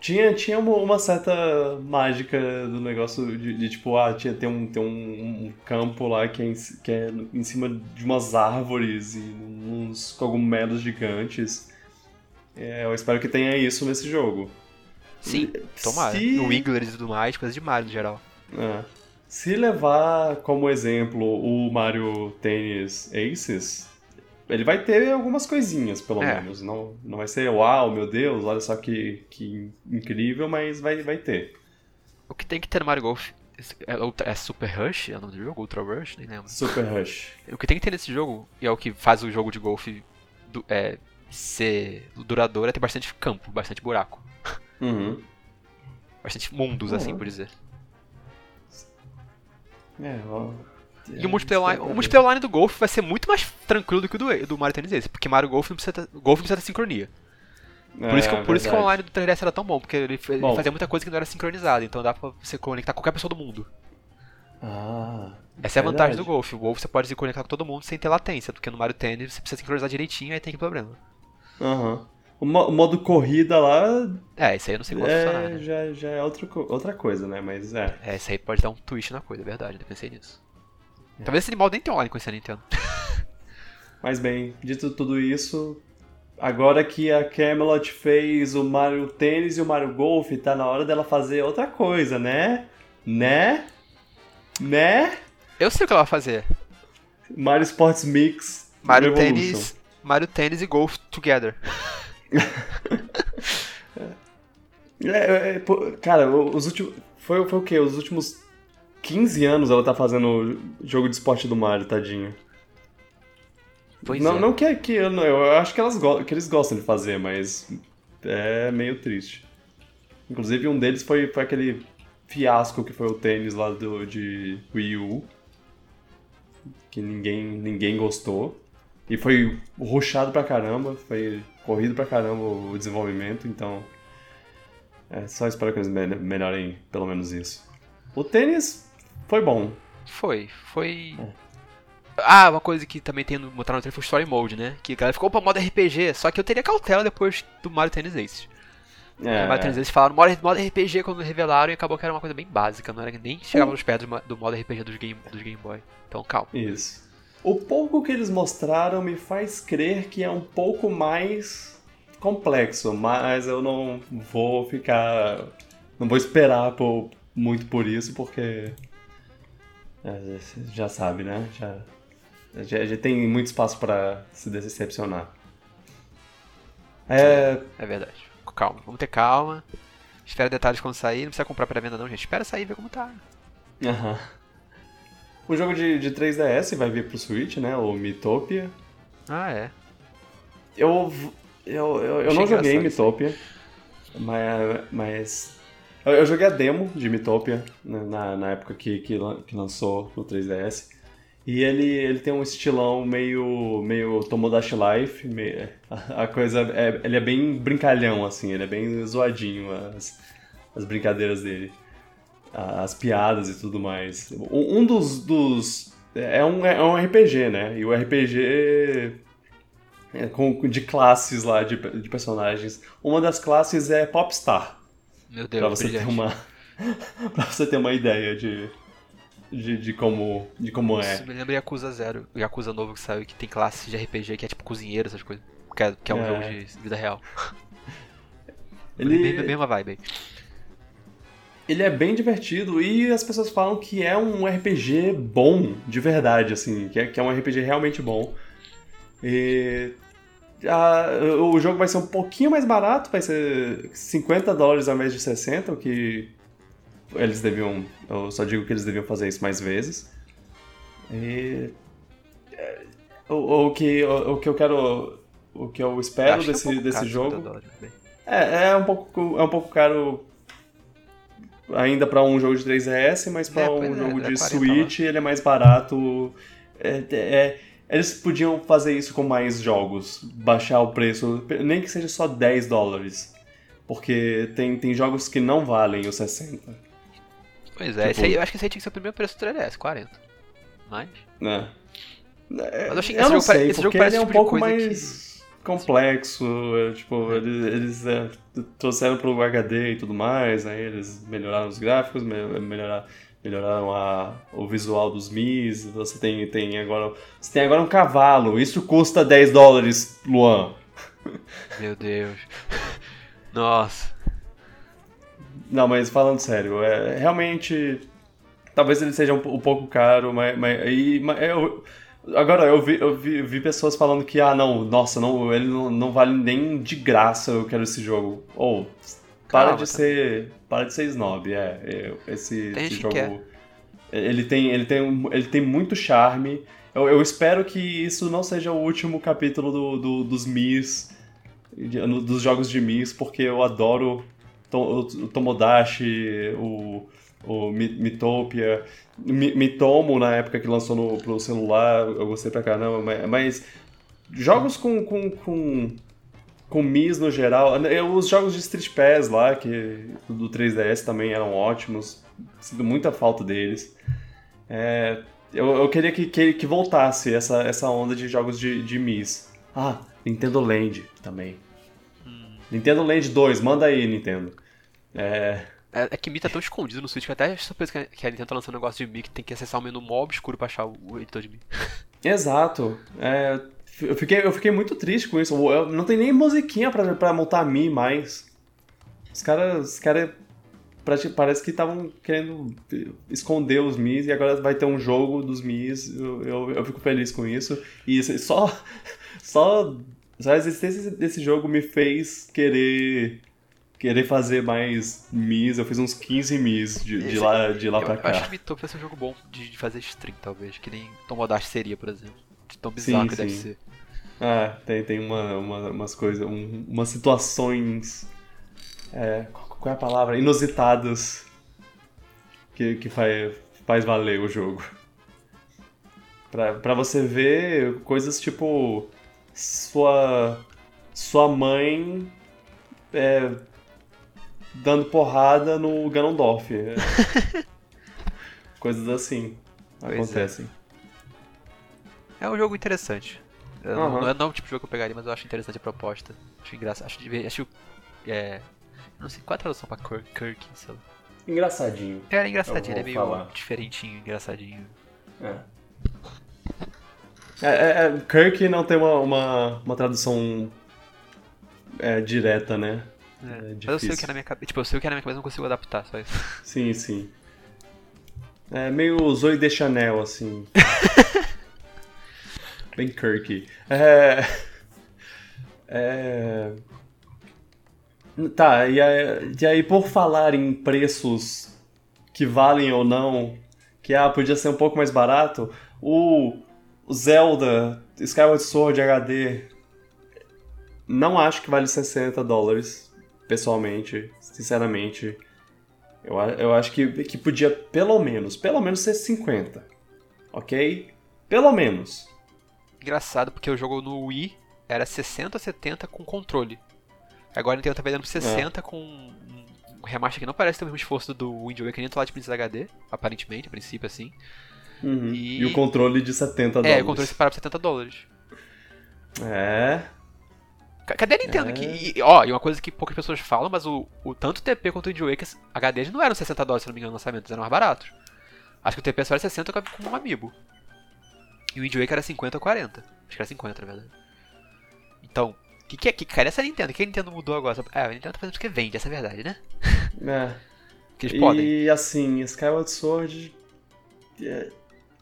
Tinha, tinha uma, uma certa mágica do negócio de, de, tipo, ah, tinha, tem, um, tem um, um campo lá que é, em, que é em cima de umas árvores e uns cogumelos gigantes. É, eu espero que tenha isso nesse jogo. Sim, tomara. Se... O Wigglers e tudo mais, coisa de Mario no geral. É. Se levar como exemplo o Mario Tennis Aces, ele vai ter algumas coisinhas, pelo é. menos. Não, não vai ser, uau, meu Deus, olha só que, que incrível, mas vai, vai ter. O que tem que ter no Mario Golf é, é Super Rush? É o nome do jogo? Ultra Rush? Nem lembro. Super Rush. (laughs) O que tem que ter nesse jogo, e é o que faz o jogo de golfe é, ser duradouro, é ter bastante campo, bastante buraco. Uhum. Bastante mundos, uhum. assim por dizer. É, ó, e o multiplayer online, o multiplayer online do Golf vai ser muito mais tranquilo do que o do, do Mario Tennis Ace, porque Mario Golf não precisa ter, Golf não precisa ter sincronia. Por, isso, que, por isso que o online do 3DS era tão bom, porque ele, ele bom. fazia muita coisa que não era sincronizada, então dá pra você conectar qualquer pessoa do mundo. Ah. Essa é a vantagem do Golf. O Golf você pode se conectar com todo mundo sem ter latência, porque no Mario Tennis você precisa sincronizar direitinho e aí tem que problema. Aham. Uhum. O, modo corrida lá. É, isso aí eu não sei como é, funcionar. Né? Já, já é outra, outra coisa, né? Mas é. É, isso aí pode dar um twist na coisa, é verdade, eu pensei nisso. É. Talvez esse animal nem tenha online com esse Nintendo. (laughs) Mas bem, dito tudo isso, agora que a Camelot fez o Mario Tênis e o Mario Golf, tá na hora dela fazer outra coisa, né? Né? Né? Eu sei o que ela vai fazer. Mario Sports Mix. Mario Tênis, Mario Tênis e Golf together. (laughs) (laughs) é, é, é, cara, os últimos. Foi, foi o quê? Os últimos 15 anos ela tá fazendo jogo de esporte do Mario, tadinho. Pois não, é. não que, é que eu, eu acho que, elas que eles gostam de fazer, mas é meio triste. Inclusive um deles foi, foi aquele fiasco que foi o tênis lá do, de Wii U. Que ninguém, ninguém gostou. E foi ruxado pra caramba, foi corrido pra caramba o desenvolvimento, então. É só espero que eles melhorem pelo menos isso. O tênis foi bom. Foi, foi. É. Ah, uma coisa que também tem no botar no trailer foi o Story Mode, né? Que a galera ficou, pra modo RPG, só que eu teria cautela depois do Mario Tennis Ace. É, o Mario Tennis Ace falaram modo, modo RPG quando revelaram e acabou que era uma coisa bem básica, não era nem chegava nos pés do, do modo RPG dos Game, dos Game Boy. Então calma. Isso. O pouco que eles mostraram me faz crer que é um pouco mais complexo, mas eu não vou ficar. Não vou esperar por, muito por isso, porque. É, já sabe, né? Já, já, já tem muito espaço para se decepcionar. É... é verdade. Calma, vamos ter calma. Espera detalhes quando sair. Não precisa comprar pré-venda, não, gente. Espera sair e ver como tá. Aham. Uhum. O jogo de, de 3DS vai vir pro Switch, né? O Mitopia. Ah, é. Eu. Eu, eu, eu não joguei Mitopia, mas. mas eu, eu, joguei a demo de Mitopia né, na, na época que, que, que lançou no 3DS. E ele, ele tem um estilão meio, meio Tomodachi Life, meio, a, a, coisa, é, ele é bem brincalhão, assim, ele é bem zoadinho, as, as brincadeiras dele as piadas e tudo mais. Um dos. dos é, um, é um RPG, né? E o RPG é com, de classes lá, de, de personagens. Uma das classes é Popstar. Meu Deus, pra você ter uma (laughs) Pra você ter uma ideia de. De, de, como, de como é. Isso me lembra Yakuza Zero, Yakuza novo que saiu, que tem classe de RPG que é tipo cozinheiro, essas coisas. Que é, que é um é. jogo de vida real. Ele... Uma vibe aí ele é bem divertido e as pessoas falam que é um RPG bom, de verdade, assim, que é, que é um RPG realmente bom. E a, o jogo vai ser um pouquinho mais barato, vai ser 50 dólares ao invés de 60, o que eles deviam. Eu só digo que eles deviam fazer isso mais vezes. E. É, o, o, que, o, o que eu quero. O que eu espero desse, é um desse jogo. É, é um pouco, é um pouco caro ainda para um jogo de 3DS, mas para é, um jogo é, de Switch ele é mais barato. É, é, eles podiam fazer isso com mais jogos, baixar o preço, nem que seja só 10 dólares. Porque tem, tem jogos que não valem os 60. Pois é, tipo... aí, eu acho que esse aí tinha que ser o primeiro preço do 3DS, 40. Mas. É. Mas eu achei que eu esse não jogo, sei, esse jogo parece é um tipo pouco mais. Que complexo, é, tipo, eles, eles é, trouxeram pro HD e tudo mais, aí eles melhoraram os gráficos, melhoraram, melhoraram a, o visual dos Mis, você tem, tem agora você tem agora um cavalo, isso custa 10 dólares, Luan. (laughs) Meu Deus. Nossa. Não, mas falando sério, é, realmente talvez ele seja um, um pouco caro, mas, mas, e, mas eu, Agora, eu vi, eu vi, vi, pessoas falando que, ah, não, nossa, não, ele não, não vale nem de graça, eu quero esse jogo. Ou, oh, para de tá. ser. Para de ser snob, é. é esse, esse jogo. Ele tem, ele, tem, ele tem muito charme. Eu, eu espero que isso não seja o último capítulo do, do dos Mis, dos jogos de Mis, porque eu adoro o Tomodachi, o, o Mitopia. Mitomo, na época que lançou no, pro celular, eu gostei pra caramba, mas, mas jogos com, com, com, com Mis no geral. Os jogos de Street Pass lá, que do 3DS também eram ótimos. Sinto muita falta deles. É, eu, eu, queria que, que, que, voltasse essa, essa onda de jogos de, de Mis. Ah, Nintendo Land também. Hum. Nintendo Land 2, manda aí, Nintendo. É... É, é que Mi tá tão escondido no Switch que até surpreso que a, que Nintendo tá lançando um negócio de Mi que tem que acessar o menu mó obscuro pra achar o editor de Mi. (laughs) Exato. É, eu, fiquei, eu fiquei muito triste com isso. Eu, não tem nem musiquinha pra, pra montar Mi mais. Os caras. Os cara, parece que estavam querendo esconder os Mis e agora vai ter um jogo dos Mis. Eu, eu, eu fico feliz com isso. E só. (laughs) Só. Só a existência desse jogo me fez querer querer fazer mais Mis. Eu fiz uns 15 Mis de, de lá, de lá eu, pra cá. Eu acho que Mito vai ser um jogo bom de, de fazer stream, talvez. Que nem Tomodachi seria, por exemplo. De tão bizarro sim, que sim. deve ser. Ah, tem, tem uma, uma umas coisas, um, umas situações. É, qual é a palavra? Inusitadas que, que faz, faz valer o jogo. Pra, pra você ver coisas tipo. Sua. Sua mãe é, dando porrada no Ganondorf. (laughs) Coisas assim pois é. acontecem. É. é um jogo interessante. Uhum. Não, não, é o tipo de jogo que eu pegaria, mas eu acho interessante a proposta. Acho engraçado. Acho, acho é, não sei qual é a tradução pra Kirk, Kirk sei lá. Engraçadinho. É, era engraçadinho, ele é meio falar. diferentinho, engraçadinho. É. É, é, é, Kirk não tem uma, uma, uma tradução é, direta, né? É, mas eu sei o que é na minha cabeça. Tipo, eu sei o que é na minha cabeça, não consigo adaptar, só isso. (laughs) Sim, sim. É meio Zoe de Chanel, assim. (laughs) Bem Kirky. É... é... Tá, e aí, e aí por falar em preços que valem ou não, que ah, podia ser um pouco mais barato, o Zelda Skyward Sword HD não acho que vale 60 dólares pessoalmente, sinceramente, eu, eu acho que, que podia pelo menos, pelo menos ser 50. Ok? Pelo menos. Engraçado, porque o jogo no Wii era 60 70 com controle. Agora a Nintendo tá vendendo por 60 é. com um remaster que não parece ter o mesmo esforço do Wind Waker nem do Light Princess HD, aparentemente, a princípio assim. Uhum. E... e... o controle de 70 dólares. É, o controle separado por 70 dólares. É, Cadê a Nintendo? É. Que, e, ó, e uma coisa que poucas pessoas falam, mas o, o tanto o TP quanto o Wind Waker HD não eram 60 dólares, se não me engano, no lançamento, eram mais baratos. Acho que o TP só era 60 com um amiibo. E o Wind Waker era 50 ou 40. Acho que era 50, na verdade. Então, o que, que, é, que cara é essa Nintendo? O que a Nintendo mudou agora? É, a Nintendo tá fazendo porque vende, essa é a verdade, né? É. (laughs) que eles podem. E assim, Skyward Sword. É,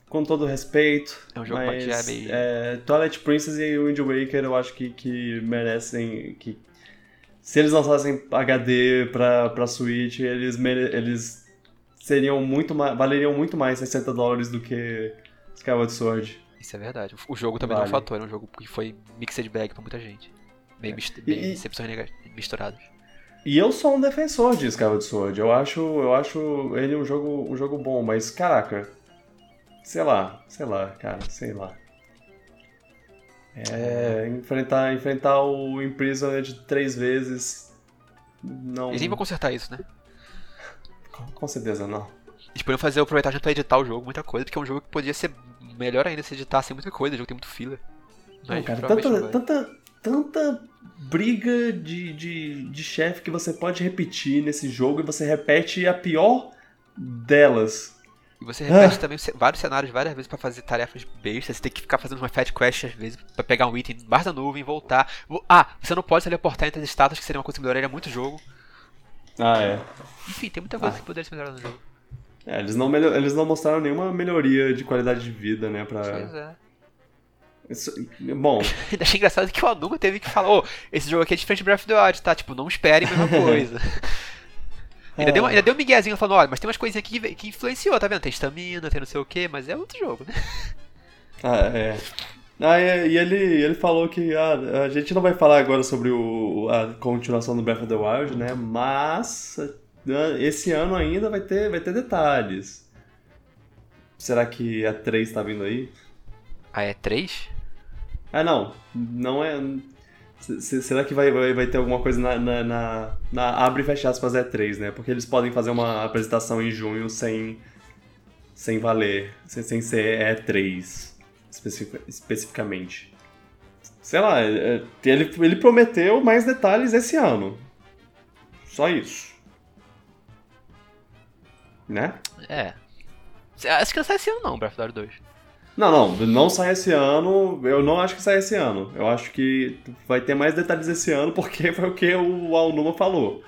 com todo respeito. É um jogo mas, já é meio. É, Twilight Princess e Wind Waker eu acho que, que merecem. Que, se eles lançassem HD pra, pra Switch, eles, mere, eles seriam muito mais, valeriam muito mais 60 dólares do que Skyward Sword. Isso é verdade. O jogo também vale. não é um fator, é um jogo que foi mixed bag pra muita gente. Bem, é. bem e, decepções misturadas. E eu sou um defensor de Skyward Sword. Eu acho, eu acho ele um jogo, um jogo bom, mas caraca, Sei lá, sei lá, cara, sei lá. É, enfrentar, enfrentar o Imprisoned três vezes. Não. Eles nem vão consertar isso, né? Com, com certeza não. Eles poderiam fazer aproveitar já pra editar o jogo, muita coisa, porque é um jogo que podia ser melhor ainda se editasse muita coisa, o jogo tem muito filler. Mas, não, cara, tanta, tanta, tanta briga de, de, de chefe que você pode repetir nesse jogo e você repete a pior delas. E você repete ah. também vários cenários várias vezes para fazer tarefas bestas. Você tem que ficar fazendo uma fat quest às vezes para pegar um item embaixo da nuvem, voltar. Ah, você não pode teleportar entre as estátuas, que seria uma coisa que melhoraria muito o jogo. Ah, é. Enfim, tem muita coisa ah. que poderia ser melhorada no jogo. É, eles não, melhor... eles não mostraram nenhuma melhoria de qualidade de vida, né? Pra... Pois é. Isso... Bom. (laughs) Achei engraçado que o Anuga teve que falar: Ô, oh, esse jogo aqui é diferente de Breath of the Wild, tá? Tipo, não espere a mesma (laughs) coisa. Ainda, deu, ainda deu um miguezinho falando, olha, mas tem umas coisinhas aqui que, que influenciou, tá vendo? Tem estamina, tem não sei o que, mas é outro jogo, né? (laughs) Ah, é. Ah, e ele, ele falou que ah, a gente não vai falar agora sobre o, a continuação do Breath of the Wild, né? Mas ah, esse ano ainda vai ter, vai ter detalhes. Será que a 3 tá vindo aí? A E3? Ah, não. Não é. Será que vai, vai, vai ter alguma coisa na, na, na, na abre e fecha aspas E3, né? Porque eles podem fazer uma apresentação em junho sem, sem valer, sem, sem ser E3 especific, especificamente. Sei lá, é, ele, ele prometeu mais detalhes esse ano. Só isso. Né? É. Acho que não sai esse ano não, Breath of the Wild 2. Não, não, não sai esse ano. Eu não acho que sai esse ano. Eu acho que vai ter mais detalhes esse ano porque (laughs) foi o que o Alnuma falou.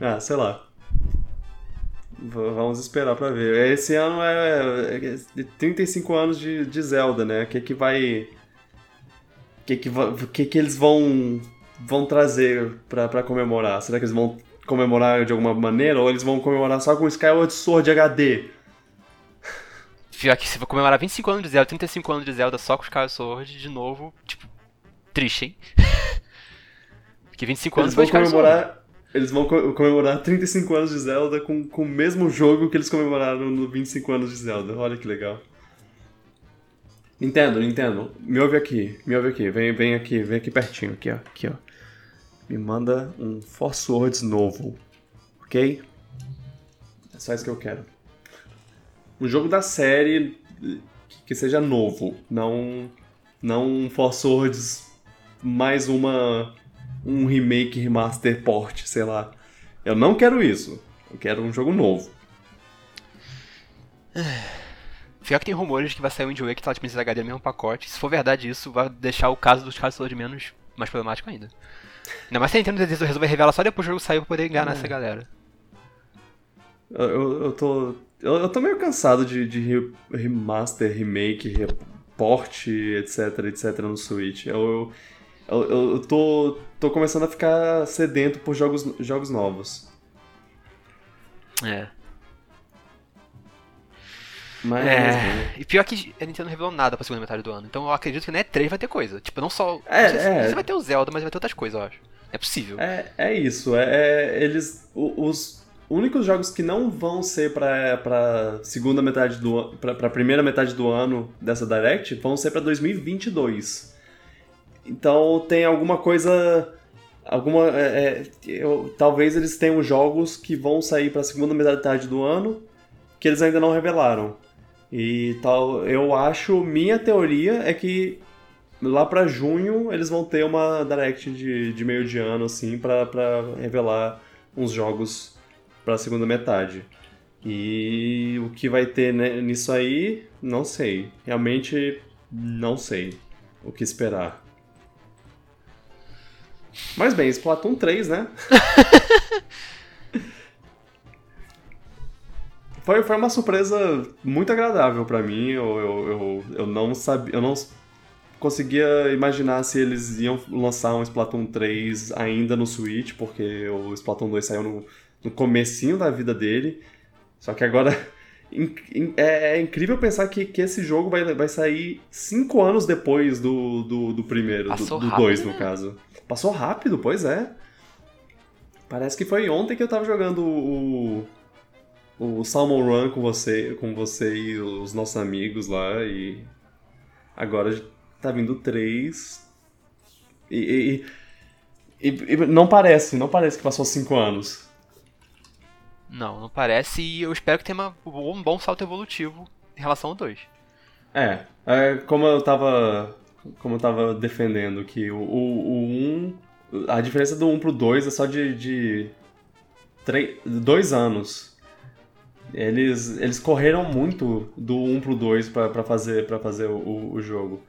Ah, sei lá. Vamos esperar pra ver. Esse ano é, é 35 anos de, de Zelda, né? O que que vai. O que que, que que eles vão vão trazer pra comemorar? Será que eles vão comemorar de alguma maneira ou eles vão comemorar só com Skyward Sword HD? Pior que se for comemorar 25 anos de Zelda, 35 anos de Zelda só com os Skyward Sword, de novo, tipo, triste, hein? (laughs) Porque 25 eles anos vão comemorar Eles vão comemorar 35 anos de Zelda com, com o mesmo jogo que eles comemoraram no 25 anos de Zelda. Olha que legal. Nintendo, Nintendo, me ouve aqui, me ouve aqui, vem, vem aqui, vem aqui pertinho, aqui ó, aqui ó. Me manda um Force Words novo, ok? É só isso que eu quero um jogo da série que seja novo, não não um Force Words mais uma um remake, remaster, port, sei lá. Eu não quero isso. Eu quero um jogo novo. Pior que tem rumores que vai sair um Wind Waker que tá de Princesa HD no mesmo pacote. Se for verdade isso, vai deixar o caso dos casos de menos mais problemático ainda. Ainda mais se a Nintendo resolver revelar só depois do jogo sair pra poder enganar é. essa galera. Eu, eu tô eu, eu tô meio cansado de, de remaster, remake, report, etc, etc no Switch. Eu, eu, eu, eu tô, tô começando a ficar sedento por jogos, jogos novos. É. Mas, é. Né? E pior que a Nintendo não revelou nada pra segunda metade do ano. Então eu acredito que na E3 vai ter coisa. Tipo, não só. É, não é. Você vai ter o Zelda, mas vai ter outras coisas, eu acho. É possível. É, é isso. É, é eles. Os, únicos jogos que não vão ser para para segunda metade do para primeira metade do ano dessa Direct vão ser para 2022. Então tem alguma coisa alguma é, é, eu, talvez eles tenham jogos que vão sair para segunda metade do ano que eles ainda não revelaram. E tal, eu acho, minha teoria é que lá para junho eles vão ter uma direct de, de meio de ano assim para revelar uns jogos para a segunda metade. E o que vai ter nisso aí, não sei. Realmente não sei o que esperar. Mas bem, Splatoon 3, né? (laughs) foi, foi uma surpresa muito agradável para mim. Eu, eu, eu, eu, não sabia. Eu não conseguia imaginar se eles iam lançar um Splatoon 3 ainda no Switch, porque o Splatoon 2 saiu no, no comecinho da vida dele. Só que agora (laughs) é, é, incrível pensar que, que esse jogo vai, vai sair cinco anos depois do, do, do primeiro, Passou do 2 no né? caso. Passou rápido, pois é. Parece que foi ontem que eu tava jogando o, o Salmon Run com você, com você e os nossos amigos lá e agora tá vindo três e, e, e, e não parece, não parece que passou cinco anos. Não, não parece. E eu espero que tenha uma, um bom salto evolutivo em relação ao 2. É, é, como eu tava. Como eu tava defendendo que o, o, o 1. A diferença do 1 pro 2 é só de. de três, dois anos. Eles, eles correram muito do 1 pro 2 para fazer, pra fazer o, o jogo.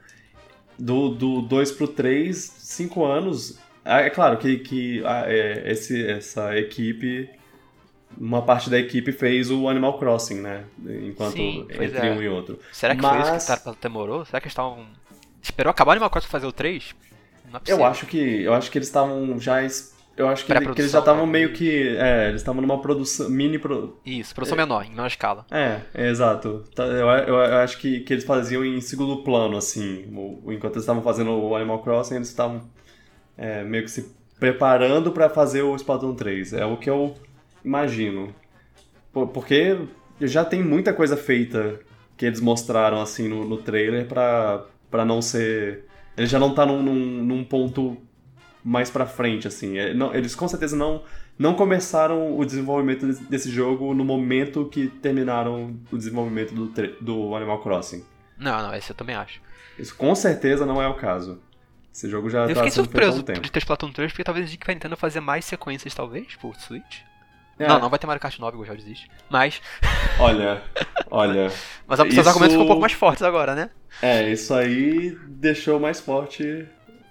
Do, do 2 pro 3, 5 anos. É, é claro que, que é, esse, essa equipe uma parte da equipe fez o Animal Crossing, né? Enquanto Sim, entre é. um e outro. Será que Mas... foi isso que o demorou? Será que eles estavam. Esperou acabar o Animal Crossing fazer o 3? Não é eu acho que. Eu acho que eles estavam já. Eu acho que, que eles já estavam né? meio que. É, eles estavam numa produção. mini. Pro... Isso, produção é, menor, em menor escala. É, é exato. Tá, eu, eu, eu, acho que, que eles faziam em segundo plano, assim. Enquanto eles estavam fazendo o Animal Crossing, eles estavam é, meio que se preparando para fazer o Splatoon 3. É o que eu imagino. Porque já tem muita coisa feita que eles mostraram assim no, no trailer pra, pra não ser Ele já não tá num, num, num ponto mais pra frente, assim. É, não, eles com certeza não, não começaram o desenvolvimento desse jogo no momento que terminaram o desenvolvimento do, do Animal Crossing. Não, não, esse eu também acho. Isso com certeza não é o caso. Esse jogo já eu tá fiquei surpreso de ter Splatoon 3, porque talvez a gente vai Nintendo fazer mais sequências, talvez, por Switch. É. Não, não vai ter Mario Kart 9, o já desiste. Mas. (laughs) Olha, olha. Mas os isso... argumentos ficam um pouco mais fortes agora, né? É, isso aí deixou mais forte.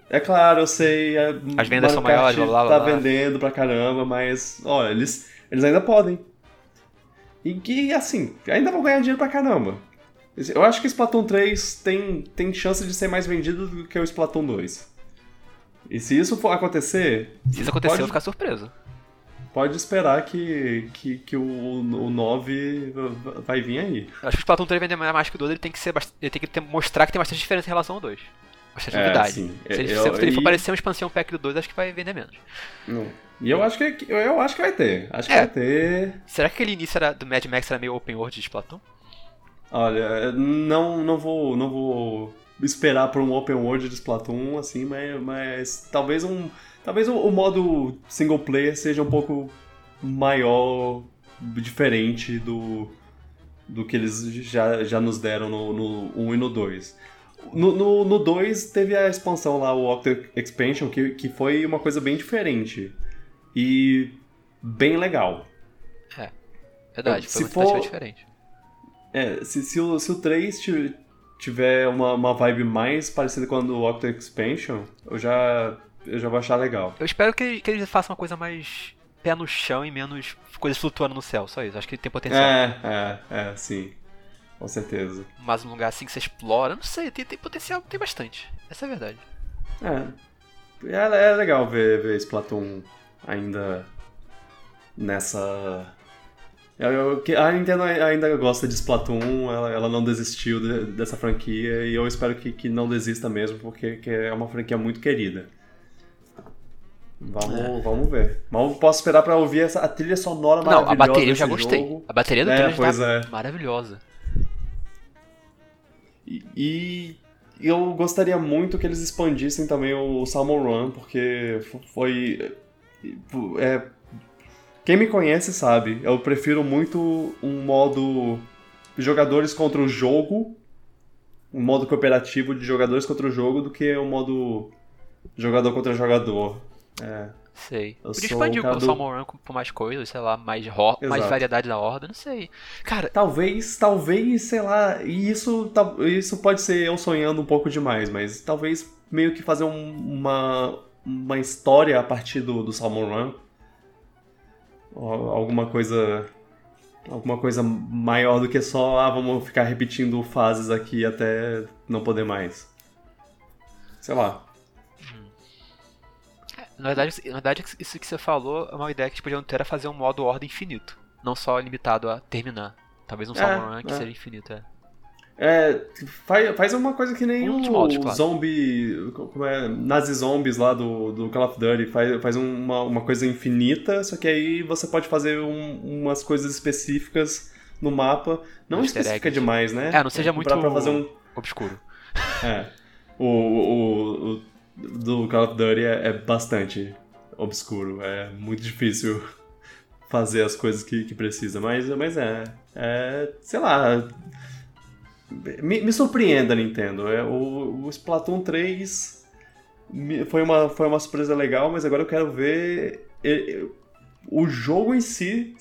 É claro, eu sei. É, As vendas são maiores, blá blá blá. Tá vendendo pra caramba, mas, olha, eles, eles ainda podem. E que, assim, ainda vão ganhar dinheiro pra caramba. Eu acho que o Splatoon 3 tem, tem chance de ser mais vendido do que o Splatoon 2. E se isso for acontecer. Se isso acontecer, pode... eu vou ficar surpreso pode esperar que, que, que o, o 9 vai vir aí. Acho que o Splatoon 3 vender mais que o 2, ele tem que, ser, ele tem que ter, mostrar que tem bastante diferença em relação ao 2. Bastante é, novidade. Sim. Se, ele, eu, se ele for e... parecer uma expansão pack do 2, acho que vai vender menos. Não. E eu acho que eu acho que vai ter. Acho que é. vai ter. Será que aquele início era, do Mad Max era meio open world de Splatoon? Olha, não, não vou. não vou esperar por um open world de Splatoon, assim, mas, mas talvez um Talvez o, o modo single player seja um pouco maior, diferente do, do que eles já, já nos deram no, no 1 e no 2. No, no, 2 teve a expansão lá, o Octo Expansion, que, que foi uma coisa bem diferente. E bem legal. É, verdade, foi se for, diferente. É, se, se, o, se o 3 tiver uma, uma vibe mais parecida com a do Octo Expansion, eu já eu já vou achar legal. Eu espero que, que eles façam uma coisa mais pé no chão e menos coisas flutuando no céu, só isso. Acho que tem potencial. É, é, é, sim. Com certeza. Mas um lugar assim que você explora, não sei, tem, tem potencial, tem bastante. Essa é a verdade. É. É, é legal ver, ver Splatoon ainda nessa. Eu, eu, a Nintendo ainda gosta de Splatoon, ela, ela não desistiu de, dessa franquia e eu espero que, que não desista mesmo, porque é uma franquia muito querida. Vamos, é. vamos ver. Mas posso esperar pra ouvir essa, a trilha sonora Não, maravilhosa. Não, a bateria eu já gostei. Jogo. A bateria do é, trailer pois tá é. maravilhosa. E, e, eu gostaria muito que eles expandissem também o Salmon Run, porque foi. É, quem me conhece sabe, eu prefiro muito um modo jogadores contra o jogo, um modo cooperativo de jogadores contra o jogo, do que um modo jogador contra jogador. É. Sei. Eu Podia expandir o, o Salmon Run por mais coisas, sei lá, mais, mais variedade da horda, não sei. Cara. Talvez, talvez, sei lá, e isso, isso pode ser eu sonhando um pouco demais, mas talvez meio que fazer um, uma, uma história a partir do, do Salmon Run. Alguma coisa. Alguma coisa maior do que só, ah, vamos ficar repetindo fases aqui até não poder mais. Sei lá. Na verdade, na verdade, isso que você falou é uma ideia que eles podiam ter a fazer um modo ordem infinito. Não só limitado a terminar. Talvez um é, Salmon Run que é. seja infinito, é. É, faz, faz uma coisa que nem um o claro. zombie. Como é? Nazi Zombies lá do, do Call of Duty. Faz, faz uma, uma coisa infinita, só que aí você pode fazer um, umas coisas específicas no mapa. Não um específica demais, né? É, não seja muito pra fazer um... obscuro. É. O, o, o do Call of Duty é, é bastante obscuro. É muito difícil (laughs) fazer as coisas que, que precisa. Mas, mas é, é. Sei lá. Me, me surpreenda, Nintendo. É, o, o Splatoon 3 foi uma, foi uma surpresa legal, mas agora eu quero ver o jogo em si.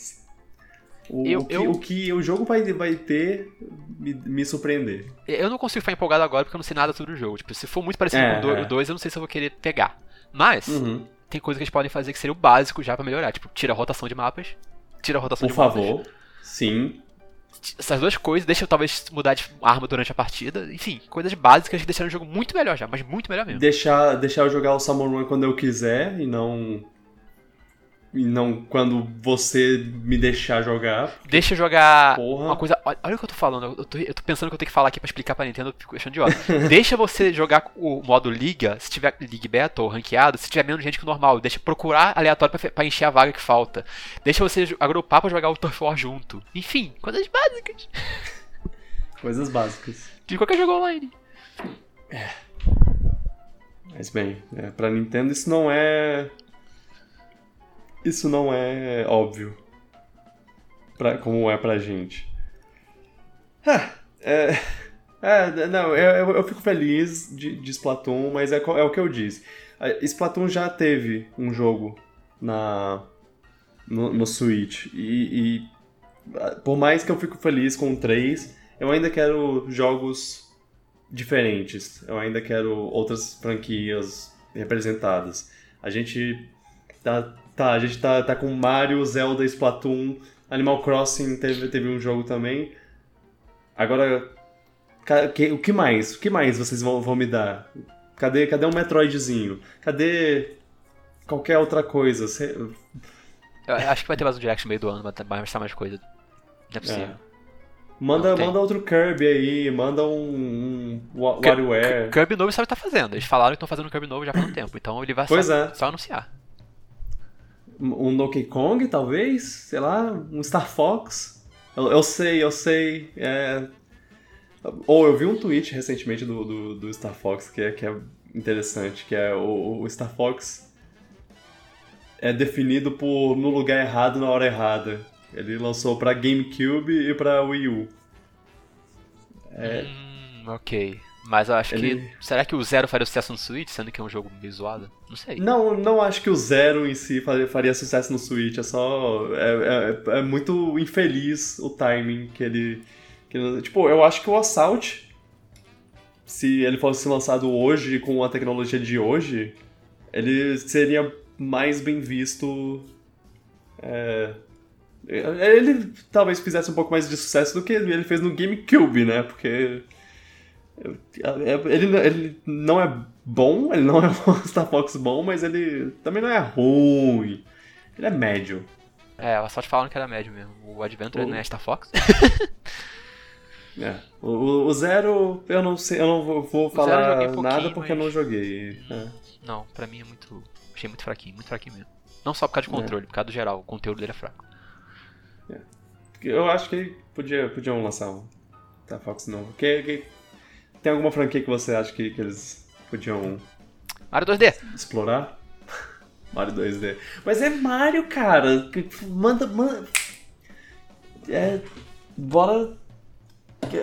O, eu, o, que, eu... o que o jogo vai, vai ter me, me surpreender. Eu não consigo ficar empolgado agora porque eu não sei nada sobre o jogo. Tipo, se for muito parecido é, com o 2, é. eu não sei se eu vou querer pegar. Mas, uhum. tem coisas que eles podem fazer que seria o básico já para melhorar. Tipo, tira a rotação de mapas. Tira a rotação Por de favor. mapas. Sim. Essas duas coisas, deixa eu talvez mudar de arma durante a partida. Enfim, coisas básicas que deixaram o jogo muito melhor já, mas muito melhor mesmo. Deixar, deixar eu jogar o Run quando eu quiser e não e não quando você me deixar jogar. Deixa eu jogar Porra. uma coisa. Olha, olha, o que eu tô falando. Eu tô, eu tô, pensando que eu tenho que falar aqui pra explicar pra Nintendo, eu fico achando de ódio. (laughs) deixa você jogar o modo Liga, se tiver League Battle ranqueado, se tiver menos gente que o normal. Deixa procurar aleatório pra, pra encher a vaga que falta. Deixa você agrupar pra jogar o Turf War junto. Enfim, coisas básicas. (laughs) Coisas básicas. De qualquer jogo online. É. Mas bem, é, pra Nintendo isso não é. Isso não é óbvio. Pra, como é pra gente. Ah, é, é, não, eu, eu, fico feliz de, de Splatoon, mas é, é o que eu disse. Splatoon já teve um jogo na no, no Switch. E, e, por mais que eu fico feliz com 3, eu ainda quero jogos diferentes. Eu ainda quero outras franquias representadas. A gente tá, tá, a gente tá, tá com Mario, Zelda, Splatoon, Animal Crossing teve, teve um jogo também. Agora, o que mais? O que mais vocês vão, vão me dar? Cadê, cadê um Metroidzinho? Cadê qualquer outra coisa? Eu acho que vai ter mais um Direct no meio do ano, vai mostrar mais coisa. Não é possível. É. Manda, manda outro Kirby aí, manda um, um WarioWare. Kirby novo sabe o que tá fazendo. Eles falaram que estão fazendo um Kirby novo já faz um tempo, então ele vai só, é. só anunciar. Um Donkey Kong, talvez? Sei lá, um Star Fox? Eu, eu sei, eu sei. É... Ou eu vi um tweet recentemente do, do, do, Star Fox que é, que é interessante, que é o, o Star Fox é definido por no lugar errado na hora errada. Ele lançou para GameCube e para Wii U. É... Hum, ok. Mas eu acho Ele... que. Será que o Zero faria sucesso no Switch, sendo que é um jogo meio zoado? Não sei. Não, não acho que o Zero em si faria sucesso no Switch. É só. É, é, é muito infeliz o timing que ele, que ele. Tipo, eu acho que o Assault, se ele fosse lançado hoje, com a tecnologia de hoje, ele seria mais bem visto. É, ele talvez fizesse um pouco mais de sucesso do que ele fez no GameCube, né? Porque. Ele, ele não é bom, ele não é um (laughs) Star Fox bom, mas ele também não é ruim. Ele é médio. É, só te falando que era médio mesmo. O Adventure o... não é Star Fox? (laughs) é. O, o, Zero, eu não sei, eu não vou, vou falar nada porque mas... eu não joguei. É. Não, pra mim é muito Achei muito fraquinho, muito fraquinho mesmo. Não só por causa de é. controle, é. por causa do geral, o conteúdo dele é fraco. É. Eu acho que podia, podiam lançar um Star Fox novo. Que, que, tem alguma franquia que você acha que, que eles podiam. Mario 2D! Explorar? Mario 2D. Mas é Mario, cara! Manda. manda... É. Bora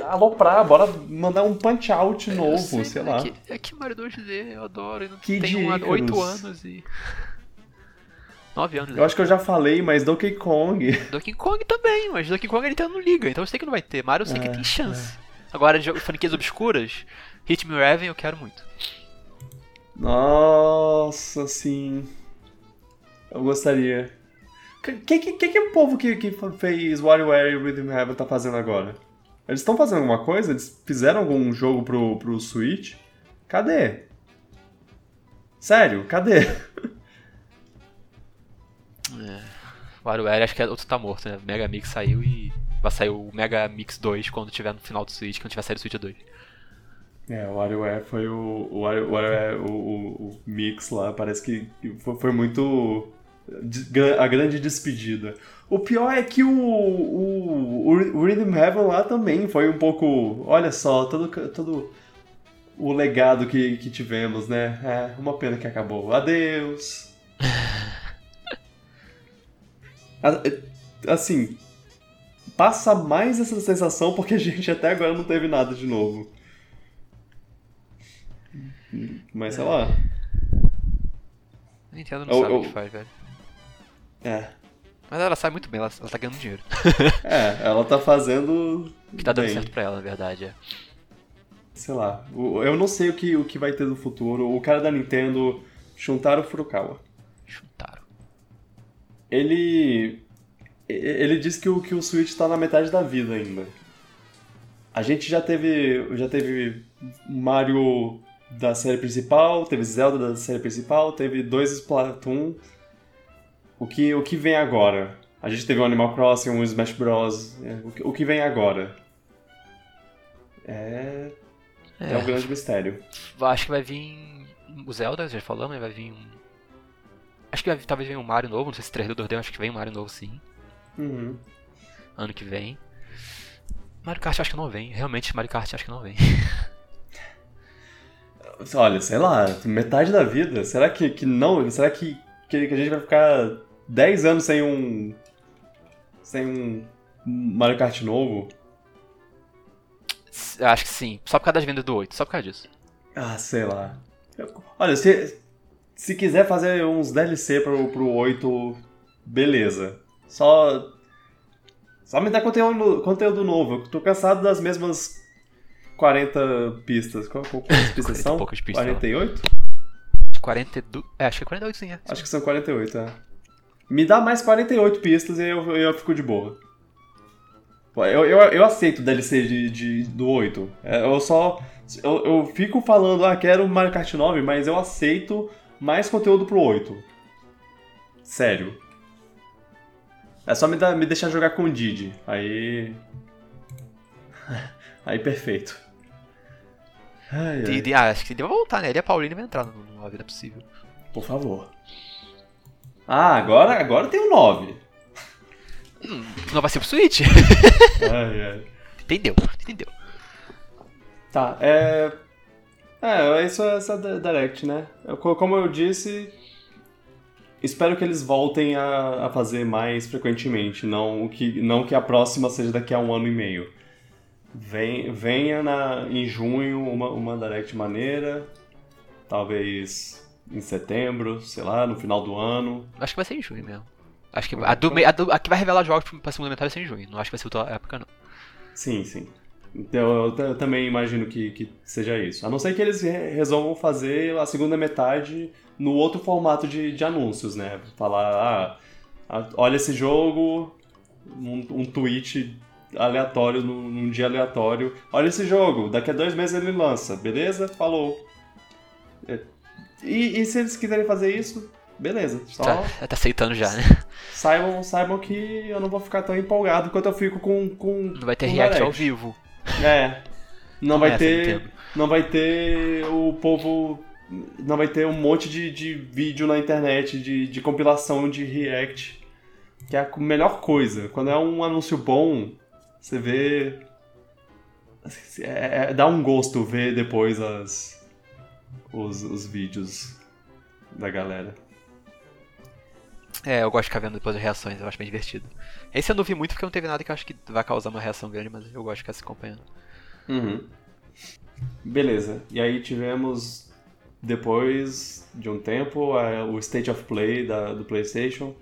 aloprar, bora mandar um punch out é, novo, sei, sei lá. É que, é que Mario 2D eu adoro, eu que tenho 8 anos e. (laughs) 9 anos. Eu acho que eu já falei, mas Donkey Kong. Donkey Kong também, mas Donkey Kong ele não liga, então eu sei que não vai ter. Mario eu sei é, que tem chance. É. Agora, de franquias obscuras, Hit Me Raven eu quero muito. Nossa, sim. Eu gostaria. O que, que, que, que o povo que, que fez WarioWare e Rhythm Heaven tá fazendo agora? Eles estão fazendo alguma coisa? Eles fizeram algum jogo pro, pro Switch? Cadê? Sério, cadê? É. WarioWare acho que é outro tá morto, né? Mega Mix saiu e vai sair o Mega Mix 2 quando tiver no final do Switch, quando tiver saído o Switch 2. É, o WarioWare foi o. O, WarioWare, o, o, o Mix lá, parece que foi, foi muito. A grande despedida. O pior é que o, o, o Rhythm Heaven lá também foi um pouco. Olha só, todo, todo o legado que, que tivemos, né? É uma pena que acabou. Adeus! (laughs) assim, passa mais essa sensação porque a gente até agora não teve nada de novo. Mas sei lá. Nintendo não eu, sabe eu... o que faz, velho. É. Mas ela sai muito bem, ela, ela tá ganhando dinheiro. (laughs) é, ela tá fazendo. O que tá dando bem. certo pra ela, na verdade, é. Sei lá, eu não sei o que, o que vai ter no futuro. O cara da Nintendo, Shuntaro Furukawa. Shuntaro. Ele. Ele disse que o, que o Switch tá na metade da vida ainda. A gente já teve. Já teve Mario da série principal, teve Zelda da série principal, teve dois Splatoon o que, o que vem agora? A gente teve um Animal Crossing, um Smash Bros. É, o que, o que vem agora? É. É, é um grande mistério. Acho que vai vir. O Zelda, já falamos, vai vir um. Acho que vai, talvez venha um Mario novo, não sei se 3D ou 2D, acho que vem um Mario novo sim. Uhum. Ano que vem. Mario Kart acho que não vem, realmente Mario Kart acho que não vem. (laughs) Olha, sei lá, metade da vida. Será que, que não? Será que, que a gente vai ficar 10 anos sem um. sem um Mario Kart novo? Acho que sim. Só por causa das vendas do 8, só por causa disso. Ah, sei lá. Olha, se, se quiser fazer uns DLC pro, pro 8, beleza. Só. Só me dá conteúdo, conteúdo novo. Eu tô cansado das mesmas 40 pistas. Qual, quantas (laughs) pistas são? poucas pistas. 48? 42. É, acho que é 48 sim, é. Acho que são 48, é. Me dá mais 48 pistas e eu, eu fico de boa. Eu, eu, eu aceito o DLC de, de, do 8. É, eu só. Eu, eu fico falando, ah, quero Mario Kart 9, mas eu aceito mais conteúdo pro 8. Sério. É só me, dar, me deixar jogar com o Didi. Aí. (laughs) Aí perfeito. Ai, ai. ah, acho que ele vai voltar, né? Ele e a Paulina vai entrar numa vida possível. Por favor. Ah, agora, agora tem o 9. Hum, não vai ser pro Switch? (laughs) ai, ai. Entendeu, entendeu. Tá, é. É, isso é essa Direct, né? Como eu disse, espero que eles voltem a, a fazer mais frequentemente, não que, não que a próxima seja daqui a um ano e meio. Vem, venha na, em junho uma, uma Direct maneira, talvez em setembro, sei lá, no final do ano. Acho que vai ser em junho mesmo. Acho que a, do, a, do, a que vai revelar jogos pra segunda metade vai ser em junho. Não acho que vai ser outra época, não. Sim, sim. Então, eu, eu também imagino que, que seja isso. A não ser que eles resolvam fazer a segunda metade no outro formato de, de anúncios, né? Falar, ah, olha esse jogo, um, um tweet aleatório, num, num, dia aleatório. Olha esse jogo, daqui a dois meses ele lança, beleza? Falou. É. E, e se eles quiserem fazer isso, beleza. Só tá, tá aceitando já, né? Saibam, saibam que eu não vou ficar tão empolgado quanto eu fico com. com não vai ter react direct. ao vivo. É. Não, vai ter. Não vai ter o povo. Não vai ter um monte de, de vídeo na internet de, de compilação de react. Que é a melhor coisa. Quando é um anúncio bom, você vê. É, é, dá um gosto ver depois as, os, os vídeos da galera. É, eu gosto de ficar vendo depois as reações, eu acho bem divertido. Esse eu não vi muito porque não teve nada que eu acho que vai causar uma reação grande, mas eu gosto de ficar se acompanhando. Uhum. Beleza. E aí tivemos, depois de um tempo, o State of Play da, do PlayStation.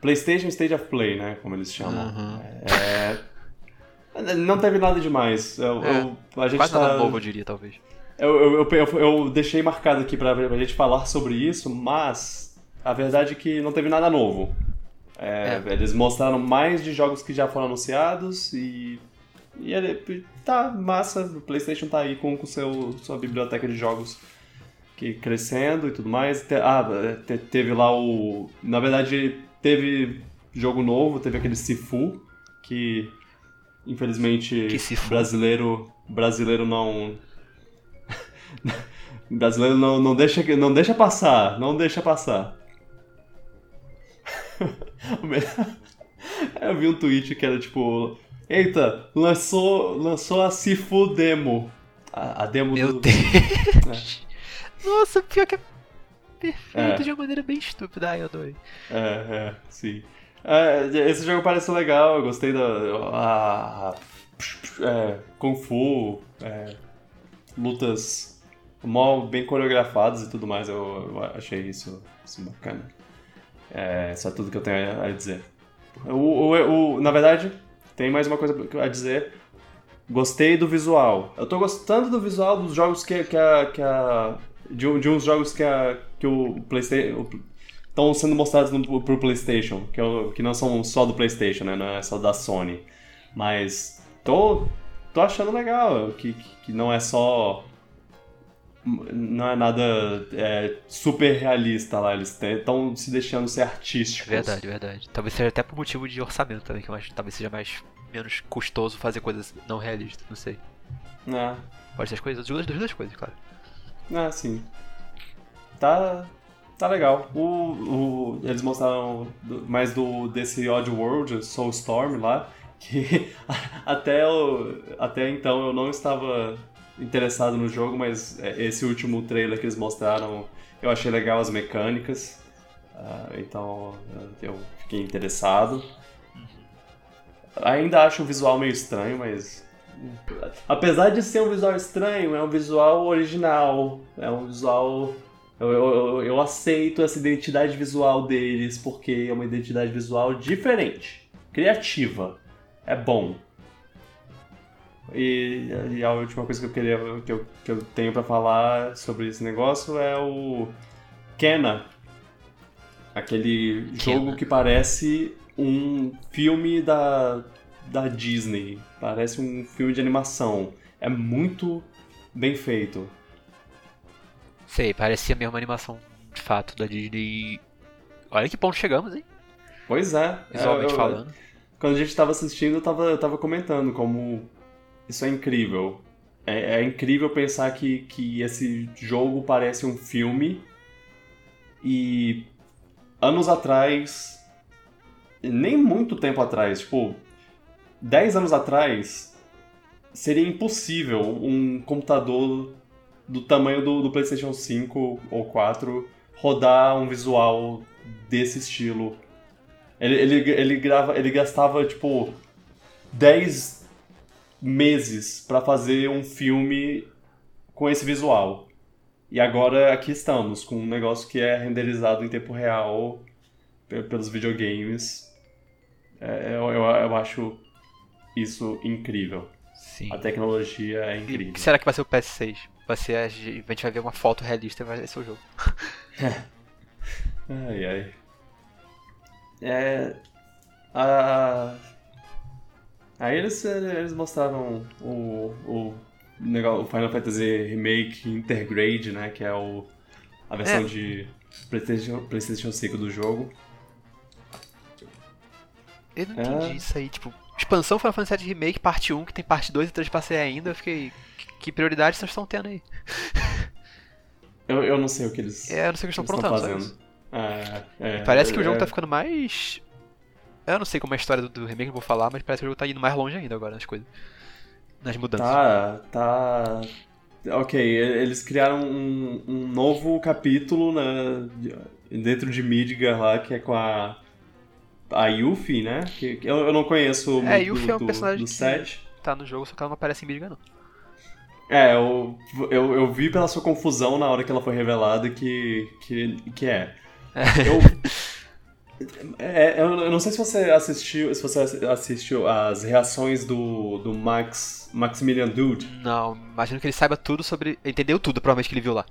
PlayStation State of Play, né? Como eles chamam. Uhum. É... Não teve nada demais. Eu, é, eu, a gente quase tá... nada novo, eu diria, talvez. Eu, eu, eu, eu deixei marcado aqui pra, pra gente falar sobre isso, mas a verdade é que não teve nada novo. É, é. Eles mostraram mais de jogos que já foram anunciados e. E ele, tá massa, o PlayStation tá aí com, com seu, sua biblioteca de jogos que crescendo e tudo mais. Ah, teve lá o. Na verdade, teve jogo novo, teve aquele Sifu, que infelizmente que Sifu? brasileiro brasileiro não (laughs) brasileiro não, não deixa não deixa passar, não deixa passar. (laughs) (laughs) Eu vi um tweet que era tipo, eita, lançou lançou a Sifu demo. A, a demo Meu do Deus. (laughs) É. Nossa, pior que é perfeito é. de uma maneira bem estúpida. Ai, eu adorei. É, é, sim. É, esse jogo parece legal, eu gostei da. A, é, Kung Fu, é, lutas mal bem coreografadas e tudo mais, eu, eu achei isso, isso bacana. É, isso é tudo que eu tenho a, dizer. O, o, o, na verdade, tem mais uma coisa a dizer. Gostei do visual. Eu tô gostando do visual dos jogos que, que a, que a de, de uns jogos que, a, que o PlayStation estão sendo mostrados no, pro PlayStation, que, é que não são só do PlayStation, né? Não é só da Sony. Mas tô, tô achando legal que, que não é só não é nada é, super realista lá. Eles estão se deixando ser artísticos. Verdade, verdade. Talvez seja até por motivo de orçamento também, que talvez seja mais menos custoso fazer coisas não realistas, não sei. É. Pode ser as coisas, as duas coisas, claro. Ah, sim. Tá, tá legal. O, o, eles mostraram mais do desse Odd World, Soulstorm lá, que (laughs) até, eu, até então eu não estava interessado no jogo, mas é, esse último trailer que eles mostraram, eu achei legal as mecânicas. Uh, então eu fiquei interessado. Ainda acho o visual meio estranho, mas. Apesar de ser um visual estranho, é um visual original. É um visual. Eu, eu, eu aceito essa identidade visual deles porque é uma identidade visual diferente, criativa. É bom. E, e, a última coisa que eu queria que eu, que eu tenho para falar sobre esse negócio é o Kena, aquele Kena. jogo que parece um filme da, da Disney. Parece um filme de animação. É muito bem feito. Sei, parecia mesmo uma animação de fato da Disney. Olha que ponto chegamos, hein? Pois é. Visualmente é, eu, falando. Quando a gente estava assistindo, eu tava, eu tava comentando como isso é incrível. É, é, incrível pensar que, que esse jogo parece um filme e anos atrás nem muito tempo atrás, tipo, 10 anos atrás, seria impossível um computador do tamanho do, do, PlayStation 5 ou 4 rodar um visual desse estilo. Ele, ele, ele, grava, ele gastava, tipo, 10 meses para fazer um filme com esse visual. E agora aqui estamos, com um negócio que é renderizado em tempo real pelos videogames é, eu, eu, eu acho isso incrível. Sim. A tecnologia é incrível. E que será que vai ser o PS6? Vai ser, a gente vai ver uma foto realista e vai ser o jogo. (laughs) ai, ai. É. A... Aí eles, eles mostraram o, o, o Final Fantasy Remake Intergrade, né? Que é o, a versão é. de PlayStation, PlayStation 5 do jogo. Eu não entendi é. isso aí, tipo, expansão Final Fantasy VII Remake, parte 1, que tem parte 2 e 3 passei ainda, eu fiquei. Que prioridade vocês estão tendo aí? (laughs) Eu, eu não sei o que eles. É, eu não sei o que eles estão aprontando. Fazendo. É, é, parece que o jogo é. tá ficando mais. Eu não sei como é a história do, do remake, não vou falar, mas parece que o jogo tá indo mais longe ainda agora nas coisas. Nas mudanças. Tá, tá. Ok, eles criaram um, um novo capítulo né, dentro de Midgar lá, que é com a a Yuffie, né? Que, que eu, eu, não conheço é, muito Yuffie do, é um personagem do set. tá no jogo, só que ela não aparece em Midgar, não. É, eu, eu, eu, vi pela sua confusão na hora que ela foi revelada que, que, que é. é. Eu, (laughs) é, eu não sei se você assistiu, se você assistiu as reações do, do Max Maximilian Dude. Não, imagino que ele saiba tudo sobre, entendeu tudo provavelmente que ele viu lá.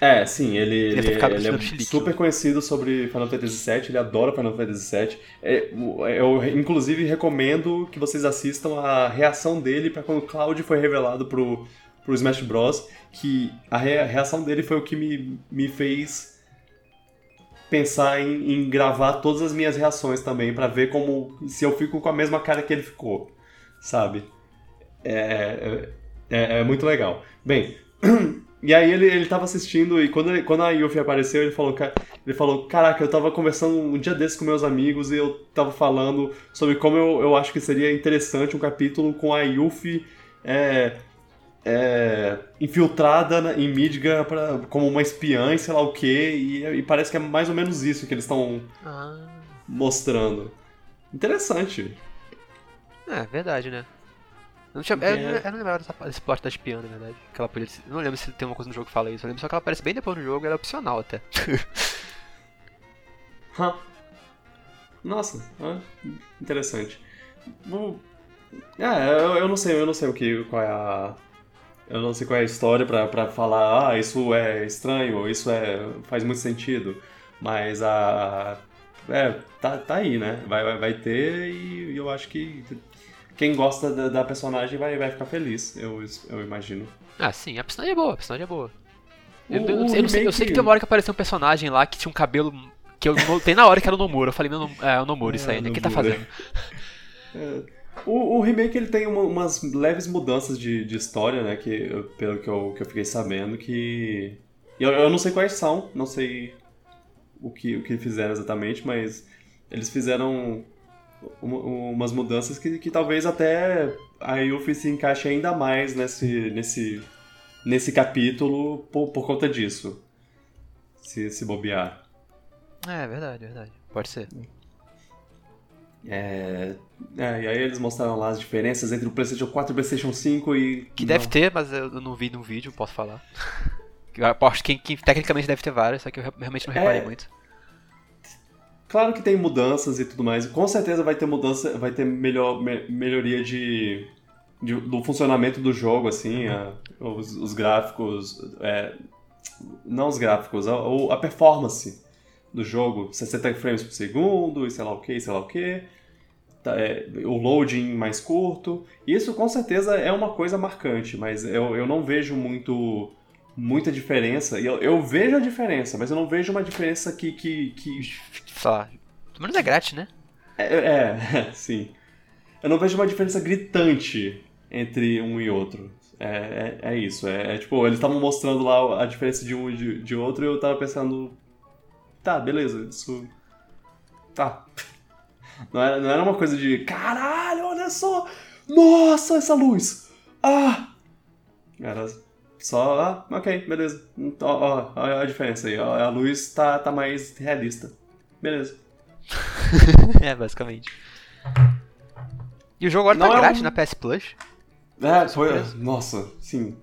É, sim, ele, ele, ele, ele é super conhecido sobre Final Fantasy VII, ele adora Final Fantasy VII. É, eu inclusive recomendo que vocês assistam a reação dele para quando o Cloud foi revelado pro pro Smash Bros, que a reação dele foi o que me, me fez pensar em, em gravar todas as minhas reações também, para ver como. se eu fico com a mesma cara que ele ficou, sabe? É, é, é muito legal. Bem, (clears throat) e aí ele, ele tava assistindo e quando, quando a Yuffie apareceu, ele falou, ele falou, caraca, eu tava conversando um dia desses com meus amigos e eu tava falando sobre como eu, eu acho que seria interessante um capítulo com a Yuffie é, é, infiltrada em Midgar pra, como uma espiã e sei lá o que, e, parece que é mais ou menos isso que eles estão ah. mostrando. Interessante. É, verdade, né? Eu não, tinha, é... eu, eu não lembrava dessa, da espiã, na verdade. Que ela podia, não lembro se tem uma coisa no jogo que fala isso. Eu lembro só que ela aparece bem depois no jogo e ela é opcional até. (laughs) huh. Nossa, interessante. É, eu, eu, não sei, eu não sei o que, qual é a, eu não sei qual é a história para falar, ah, isso é estranho, isso é faz muito sentido. Mas a. É, tá, tá aí, né? Vai, vai, vai ter e eu acho que quem gosta da, da, personagem vai, vai ficar feliz, eu, eu imagino. Ah, sim, a personagem é boa, a personagem é boa. Eu, o, eu, eu, não sei, eu sei que tem uma hora que apareceu um personagem lá que tinha um cabelo. que eu tem na hora que era o Nomura. Eu falei, meu, é o Nomura, isso aí, né? O que tá fazendo? (laughs) É. O, o, remake ele tem uma, umas leves mudanças de, de história, né? Que, pelo que eu, que eu fiquei sabendo, que. Eu, eu não sei quais são, não sei o que, o que fizeram exatamente, mas eles fizeram uma, umas mudanças que, que talvez até a Yuffie se encaixe ainda mais nesse, nesse nesse capítulo por, por conta disso. Se, se bobear. É, verdade, verdade. Pode ser. É, é, e aí eles mostraram lá as diferenças entre o PlayStation 4 e o PlayStation 5 e. Que deve ter, mas eu não vi no vídeo, posso falar. (laughs) Eu aposto que, que tecnicamente deve ter várias, só que eu realmente não reparei é, muito. Claro que tem mudanças e tudo mais. Com certeza vai ter mudança, vai ter melhor, me, melhoria de, de, do funcionamento do jogo, assim, a, os, os, gráficos. É, não os gráficos, a, a performance do jogo, 60 frames por segundo, e sei lá o que, sei lá o que. Tá, é, o loading mais curto. Isso com certeza é uma coisa marcante, mas eu, eu não vejo muito muita diferença. Eu, eu vejo a diferença, mas eu não vejo uma diferença que. que, que... Só. Pelo menos é grátis, né? É, é, (laughs) sim. Eu não vejo uma diferença gritante entre um e outro. É, é, é isso. É, é, tipo, eles estavam mostrando lá a diferença de um e de, de outro e eu tava pensando. Tá, beleza, isso. Tá. Não era, não era uma coisa de. Caralho, olha só! Nossa, essa luz! Ah! Era só, ah, ok, beleza. Ó, ó, ó a diferença aí. Ó, a luz tá, tá mais realista. Beleza. (laughs) é, basicamente. E o jogo agora tá não tá é grátis um... na PS Plus? É, foi. Nossa, sim.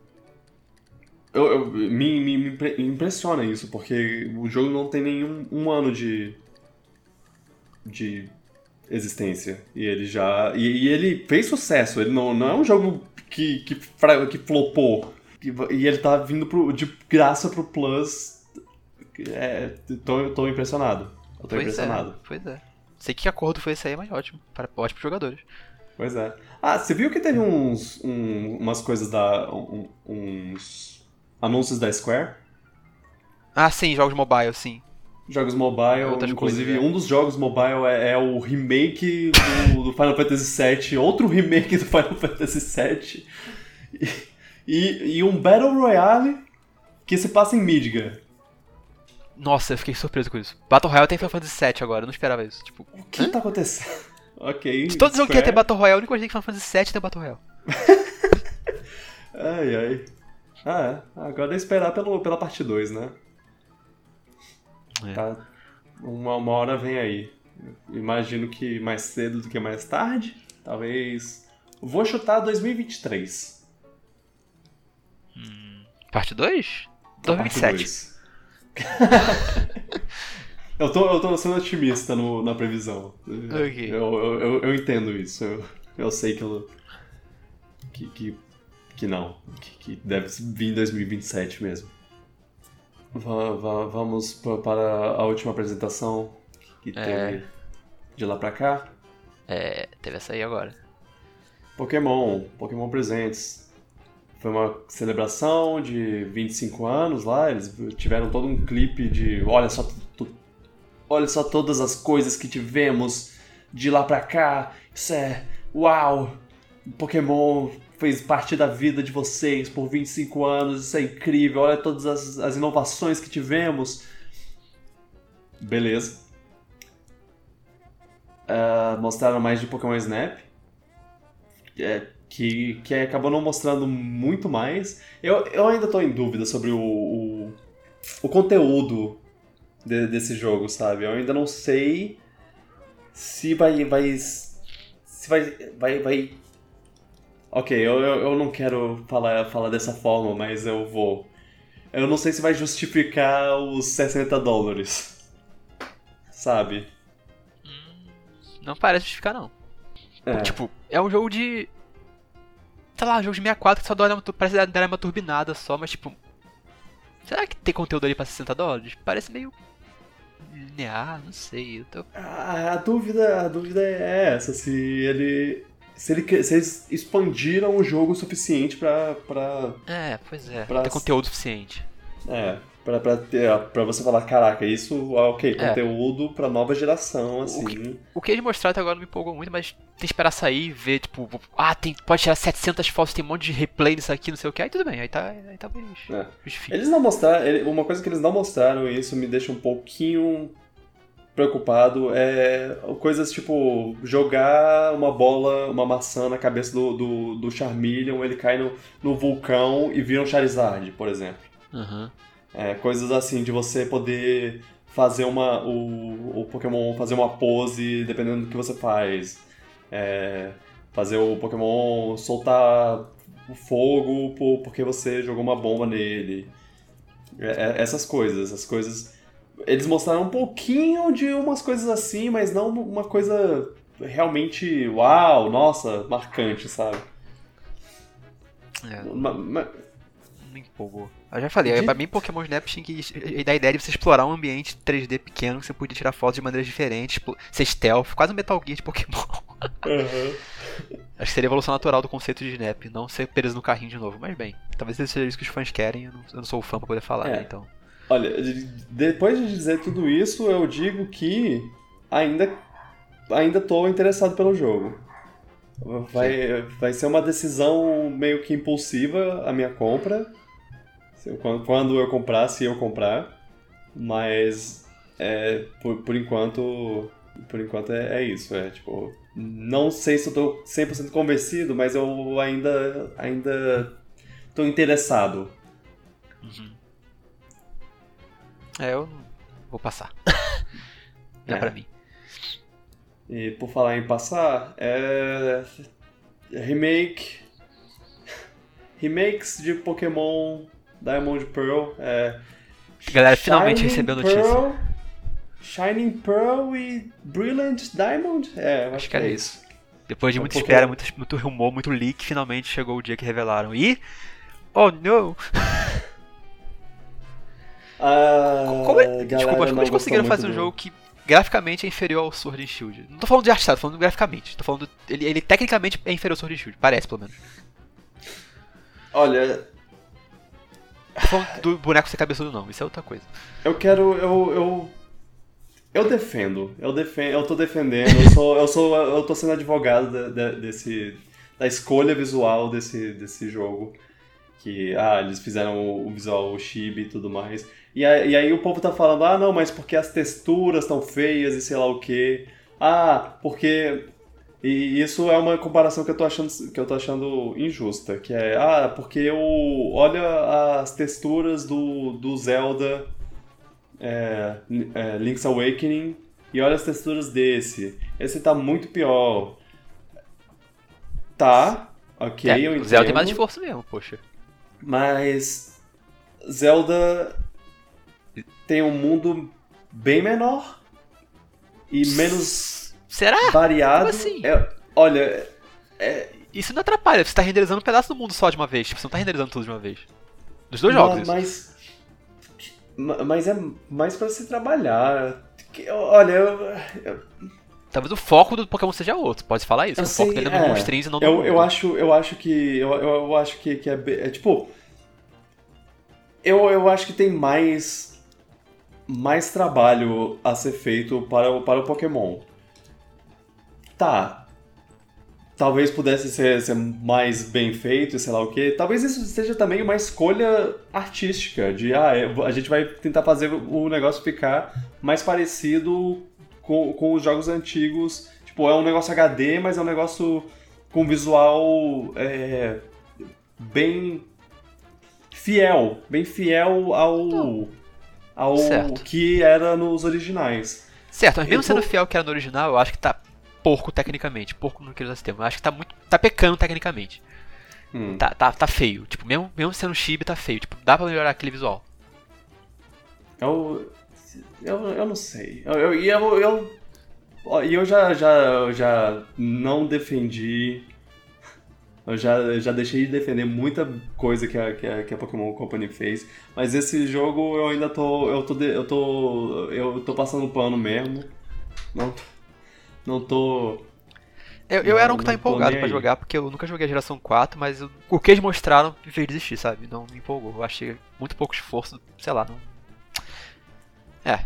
Eu, eu, me, me, me, impressiona isso, porque o jogo não tem nenhum um ano de. de existência. E ele já. E, e ele fez sucesso. Ele não, não é um jogo que, que, que flopou. E ele tá vindo pro, de graça pro Plus. É, tô, tô impressionado. Eu tô pois é, impressionado. É, pois é. Sei que acordo foi esse aí, mas ótimo. Para ótimos jogadores. Pois é. Ah, você viu que teve uns. Um, umas coisas da. Um, uns anúncios da Square? Ah, sim, jogos mobile, sim. Jogos mobile, inclusive coisas, é. um dos jogos mobile é, é o remake do, do, Final Fantasy VII, outro remake do Final Fantasy VII. E, e, e um Battle Royale que se passa em Midgar. Nossa, eu fiquei surpreso com isso. Battle Royale tem Final Fantasy VII agora, eu não esperava isso. Tipo, o que hã? tá acontecendo? (laughs) ok. De todos os jogos que ia ter Battle Royale, o único que Final Fantasy VII tem Battle Royale. (laughs) ai, ai. Ah, é. Agora é esperar pelo, pela parte 2, né? É. Tá. Uma, uma hora vem aí. Imagino que mais cedo do que mais tarde. Talvez. Vou chutar 2023. Parte 2? 2027. (laughs) eu, tô, eu tô sendo otimista no, na previsão. Okay. Eu, eu, eu, entendo isso. Eu, eu sei que, eu, que, que, que não. Que, que deve vir em 2027 mesmo. V vamos para a última apresentação que é. teve de lá pra cá. É, teve essa aí agora. Pokémon, Pokémon Presentes. Foi uma celebração de 25 anos lá, eles tiveram todo um clipe de olha só, olha só todas as coisas que tivemos de lá pra cá. Isso é uau! Pokémon fez parte da vida de vocês por 25 anos, isso é incrível, olha todas as, as inovações que tivemos. Beleza. Uh, mostraram mais de Pokémon Snap. É, que, que acabou não mostrando muito mais. Eu, eu ainda estou em dúvida sobre o, o, o conteúdo de, desse jogo, sabe? Eu ainda não sei se vai. vai se vai. vai, vai... Ok, eu, eu, eu não quero falar, falar dessa forma, mas eu vou. Eu não sei se vai justificar os 60 dólares. Sabe? Hum, não parece justificar, não. É. Tipo, é um jogo de sei lá, jogo de 64 que só dá uma, parece dar uma turbinada só, mas tipo. Será que tem conteúdo ali pra 60 dólares? Parece meio linear, não sei. Tô... A, a, dúvida, a dúvida é essa, se ele. Se, ele, se eles expandiram o jogo o suficiente pra, pra. É, pois é. Pra ter conteúdo suficiente. É pra, pra, ter, pra você falar, caraca, isso, ah, ok, é. conteúdo pra nova geração, assim. O que, o que eles mostraram até agora não me empolgou muito, mas tem que esperar sair e ver, tipo, ah, tem, pode tirar 700 fotos, tem um monte de replay nisso aqui, não sei o que, aí tudo bem, aí tá, aí tá bem é. Eles não mostraram, uma coisa que eles não mostraram, e isso me deixa um pouquinho preocupado. É coisas tipo jogar uma bola, uma maçã na cabeça do, do, do Charmeleon, ele cai no, no vulcão e vira um Charizard, por exemplo. Uhum. É, coisas assim de você poder fazer uma. O, o Pokémon fazer uma pose dependendo do que você faz. É, fazer o Pokémon soltar o fogo porque você jogou uma bomba nele. É, é, essas coisas, essas coisas. Eles mostraram um pouquinho de umas coisas assim, mas não uma coisa realmente uau, nossa, marcante, sabe? É. Ma, ma... Me empolgou. Eu já falei, de... pra mim Pokémon Snap tinha que dar ideia de você explorar um ambiente 3D pequeno que você podia tirar fotos de maneiras diferentes, ser stealth, quase um Metal Gear de Pokémon. Uhum. Acho que seria a evolução natural do conceito de Snap, não ser preso no carrinho de novo. Mas bem, talvez seja isso que os fãs querem, eu não, eu não sou o fã pra poder falar, é. né, então. Olha, depois de dizer tudo isso, eu digo que ainda ainda tô interessado pelo jogo. Vai, vai ser uma decisão meio que impulsiva a minha compra quando eu comprar, se eu comprar. Mas é, por, por enquanto. Por enquanto é, é, isso. É tipo. Não sei se eu tô 100% convencido, mas eu ainda. ainda tô interessado. Uhum. É, eu vou passar. (laughs) é, é pra mim. E por falar em passar, é. Remake. Remakes de Pokémon Diamond Pearl. É, Galera, finalmente Shining recebeu notícia. Pearl, Shining Pearl e Brilliant Diamond? É, acho, acho que era é isso. Depois de é muita espera, muito, muito rumor, muito leak, finalmente chegou o dia que revelaram. E. Oh não! Ah, como é, desculpa, como eles conseguiram fazer um jogo que graficamente é inferior ao Sword and Shield? Não tô falando de arte, tô falando graficamente. Tô falando. Ele, ele tecnicamente é inferior ao Sword and Shield, parece pelo menos. Olha, do boneco ser cabeçudo, não. Isso é outra coisa. Eu quero. Eu. Eu, eu defendo. Eu, defendo, eu tô defendendo. Eu, sou, eu, sou, eu tô sendo advogado de, de, desse. Da escolha visual desse, desse jogo. Que, ah, eles fizeram o visual o chibi e tudo mais. E aí, e aí o povo tá falando, ah, não, mas porque as texturas estão feias e sei lá o quê. Ah, porque e isso é uma comparação que eu tô achando, que eu tô achando injusta, que é, ah, porque eu olha as texturas do, do Zelda é, é, Link's Awakening e olha as texturas desse. Esse tá muito pior. Tá, ok, é, eu entendo. Zelda tem mais esforço mesmo, poxa. Mas Zelda tem um mundo bem menor e menos Será? Variado. Como assim? É, olha, é... Isso não atrapalha, você tá renderizando um pedaço do mundo só de uma vez. Tipo, você não tá renderizando tudo de uma vez. Dos dois jogos. Mas. Mas é mais pra se trabalhar. Olha, eu, eu... Talvez o foco do Pokémon seja outro, pode falar isso. Eu o sei, foco dele é, é nos monstrinhos e não no eu, eu acho Eu acho que. Eu, eu acho que, que é, é. Tipo. Eu, eu acho que tem mais. Mais trabalho a ser feito para, para o Pokémon tá, talvez pudesse ser, ser, mais bem feito, sei lá o que. Talvez isso seja também uma escolha artística, de ah, é, a gente vai tentar fazer o negócio ficar mais parecido com, com os jogos antigos. Tipo, é um negócio HD, mas é um negócio com visual é, bem fiel, bem fiel ao, ao que era nos originais. Certo, mas mesmo sendo fiel que era no original, eu acho que tá porco tecnicamente, porco no que eles sistema. Eu acho que tá muito. tá pecando tecnicamente. Hum. Tá, tá, tá feio. Tipo, mesmo, mesmo sendo chibi, tá feio. Tipo, dá pra melhorar aquele visual. Eu. Eu, eu não sei. Eu, eu, eu, eu, eu já, já, já não defendi. Eu já, já deixei de defender muita coisa que a, que a, que a Pokémon Company fez. Mas esse jogo eu ainda tô. Eu tô. Eu tô. Eu tô passando pano mesmo. Não não tô. Eu, eu não, era um que tá empolgado pra jogar, porque eu nunca joguei a geração 4, mas eu, o que eles mostraram me fez desistir, sabe? Não me empolgou. Eu achei muito pouco esforço, sei lá, não. É. Acho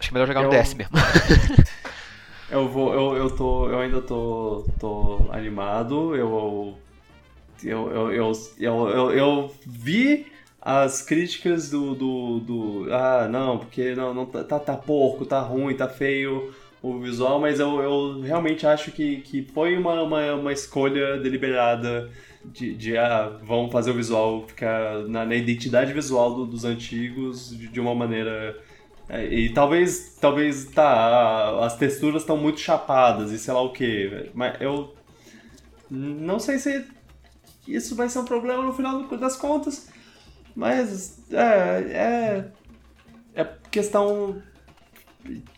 que é melhor jogar eu... no DS mesmo. (laughs) eu vou. Eu, eu tô. Eu ainda tô. tô animado. Eu. Eu, eu, eu, eu, eu, eu vi as críticas do, do, do, Ah, não, porque não, não tá, tá porco, tá ruim, tá feio o visual, mas eu, eu realmente acho que, que foi uma, uma, uma escolha deliberada de, de ah, vão fazer o visual ficar na, na identidade visual do, dos antigos de, de uma maneira. É, e talvez, talvez, tá, as texturas estão muito chapadas e sei lá o que, mas eu não sei se isso vai ser um problema no final das contas, mas é, é, é questão